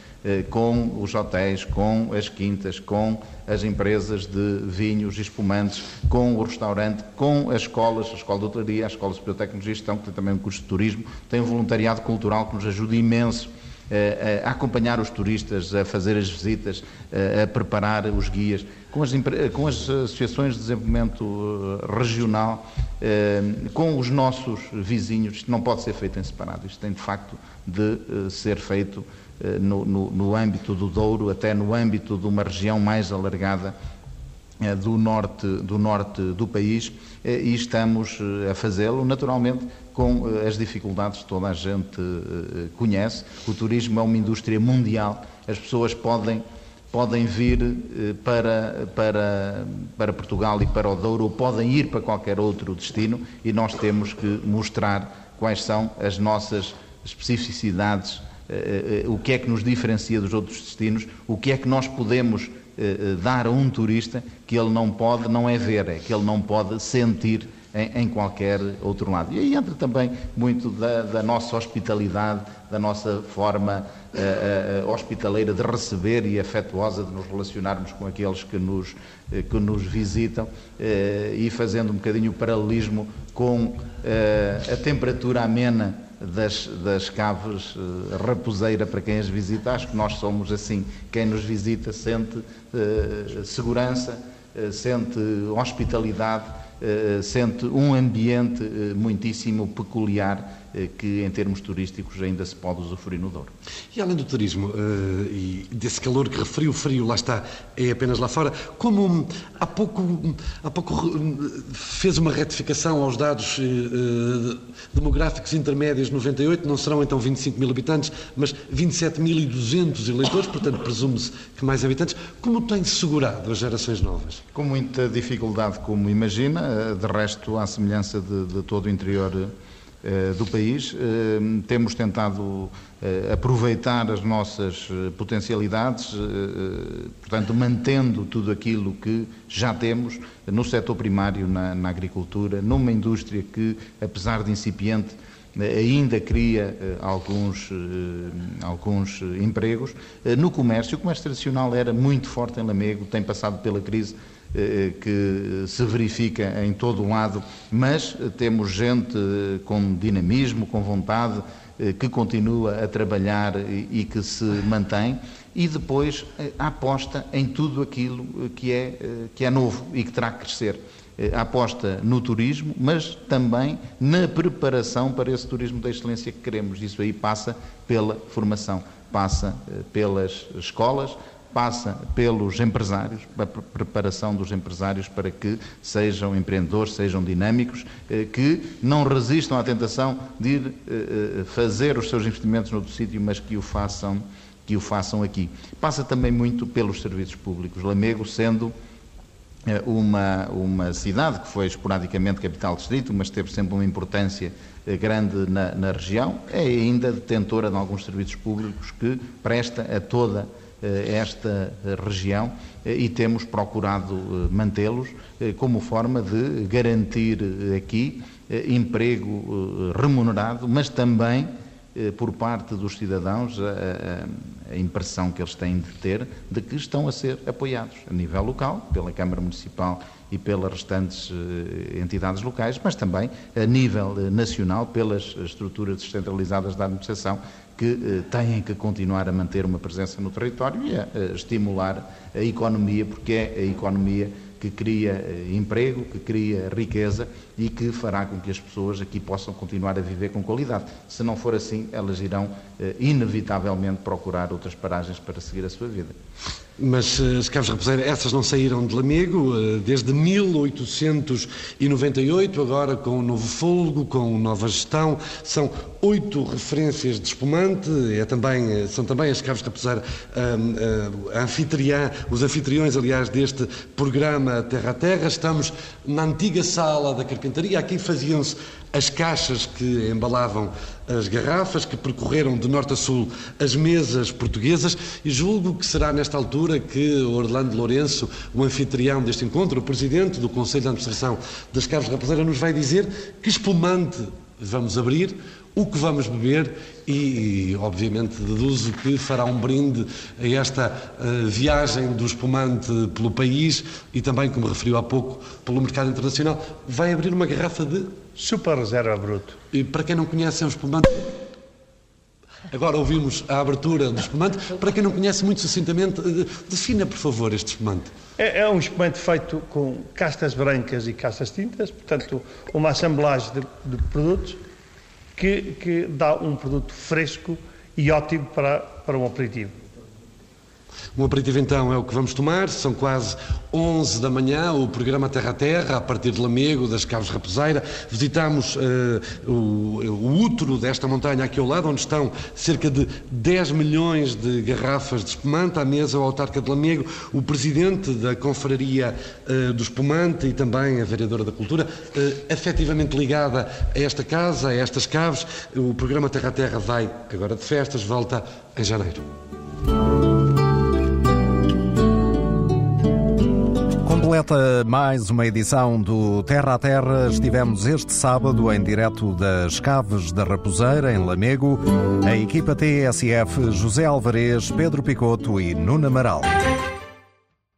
com os hotéis, com as quintas, com as empresas de vinhos e espumantes, com o restaurante, com as escolas, a Escola de Hotelaria, a Escola de Tecnologia e Gestão, que tem também um curso de turismo, tem um voluntariado cultural que nos ajuda imenso eh, a acompanhar os turistas, a fazer as visitas, eh, a preparar os guias, com as, com as associações de desenvolvimento regional, com os nossos vizinhos. Isto não pode ser feito em separado, isto tem de facto de ser feito eh, no, no, no âmbito do Douro, até no âmbito de uma região mais alargada eh, do norte, do norte do país eh, e estamos a fazê-lo, naturalmente, com as dificuldades que toda a gente conhece. O turismo é uma indústria mundial, as pessoas podem, podem vir para, para, para Portugal e para o Douro, ou podem ir para qualquer outro destino e nós temos que mostrar quais são as nossas especificidades eh, eh, o que é que nos diferencia dos outros destinos, o que é que nós podemos eh, dar a um turista que ele não pode, não é ver, é que ele não pode sentir em, em qualquer outro lado. E aí entra também muito da, da nossa hospitalidade, da nossa forma uh, uh, hospitaleira de receber e afetuosa de nos relacionarmos com aqueles que nos, uh, que nos visitam e fazendo um bocadinho o paralelismo com a temperatura amena das, das caves uh, raposeira para quem as visita. Acho que nós somos assim. Quem nos visita sente uh, segurança, uh, sente hospitalidade sente um ambiente muitíssimo peculiar que em termos turísticos ainda se pode usufruir no Douro. E além do turismo uh, e desse calor que referiu, frio lá está, é apenas lá fora, como há pouco, há pouco fez uma retificação aos dados uh, demográficos intermédios 98, não serão então 25 mil habitantes, mas 27.200 eleitores, portanto presume-se que mais habitantes, como tem segurado as gerações novas? Com muita dificuldade, como imagina, de resto, à semelhança de, de todo o interior eh, do país. Eh, temos tentado eh, aproveitar as nossas potencialidades, portanto, mantendo tudo aquilo que já temos no setor primário, na, na agricultura, numa indústria que, apesar de incipiente, ainda cria alguns, alguns empregos. No comércio, o comércio tradicional era muito forte em Lamego, tem passado pela crise eh, que se verifica em todo o lado, mas temos gente eh, com dinamismo, com vontade, eh, que continua a trabalhar e que se mantém, e depois a aposta em tudo aquilo que é, que é novo e que terá que crescer. A aposta no turismo, mas também na preparação para esse turismo da excelência que queremos. Isso aí passa pela formação, passa pelas escolas, passa pelos empresários, a preparação dos empresários para que sejam empreendedores, sejam dinâmicos, eh, que não resistam à tentação de ir eh, eh, fazer os seus investimentos noutro sítio, mas que o façam que o façam aqui. Passa também muito pelos serviços públicos. Lamego sendo uma, uma cidade que foi esporadicamente capital distrito, mas teve sempre uma importância grande na, na região, é ainda detentora de alguns serviços públicos que presta a toda a esta região eh, e temos procurado eh, mantê-los como forma de garantir aqui emprego remunerado, mas também por parte dos cidadãos a, impressão que eles têm de ter de que estão a ser apoiados a nível local, pela Câmara Municipal e pelas restantes entidades locais, mas também a nível nacional pelas estruturas descentralizadas da administração que eh, têm que continuar a manter uma presença no território e a, estimular a economia, porque é a economia que cria eh, emprego, que cria riqueza e que fará com que as pessoas aqui possam continuar a viver com qualidade. Se não for assim, elas irão eh, inevitavelmente procurar outras paragens para seguir a sua vida. Mas eh, as caves reposeiras, essas não saíram de Lamego desde 1898, agora com um novo folgo, com nova gestão. São oito referências de espumante, é também, são também as caves reposeiras a anfitriã, os anfitriões, aliás, deste programa Terra a Terra. Estamos na antiga sala da carpintaria, aqui faziam-se as caixas que embalavam as garrafas, que percorreram de norte a sul as mesas portuguesas, e julgo que será nesta altura que Orlando Lourenço, o anfitrião deste encontro, o presidente do Conselho de Administração das Caves Rapazeira, nos vai dizer que espumante vamos abrir, o que vamos beber e, obviamente, deduzo que fará um brinde a esta uh, viagem do espumante pelo país e também, como referiu há pouco, pelo mercado internacional. Vai abrir uma garrafa de. Super Reserva Bruto. E para quem não conhece, é um espumante. Agora ouvimos a abertura do espumante. Para quem não conhece muito sucintamente, eh, defina, por favor, este espumante. É, é um espumante feito com castas brancas e castas tintas, portanto, uma assemblagem de, de produtos que, que dá um produto fresco e ótimo para, para um aperitivo. Um aperitivo então é o que vamos tomar, são quase 11 da manhã, o programa Terra a Terra, a partir de Lamego, das Caves Raposeira. Visitamos uh, o, o útero desta montanha aqui ao lado, onde estão cerca de 10 milhões de garrafas de espumante, à mesa o autarca de Lamego, o presidente da Confraria uh, do Espumante e também a vereadora da Cultura, uh, efetivamente ligada a esta casa, a estas caves. O programa Terra a Terra vai agora de festas, volta em janeiro. Completa mais uma edição do Terra a Terra. Estivemos este sábado em direto das Caves da Raposeira, em Lamego. A equipa TSF José Alvarez, Pedro Picoto e Nuno Amaral.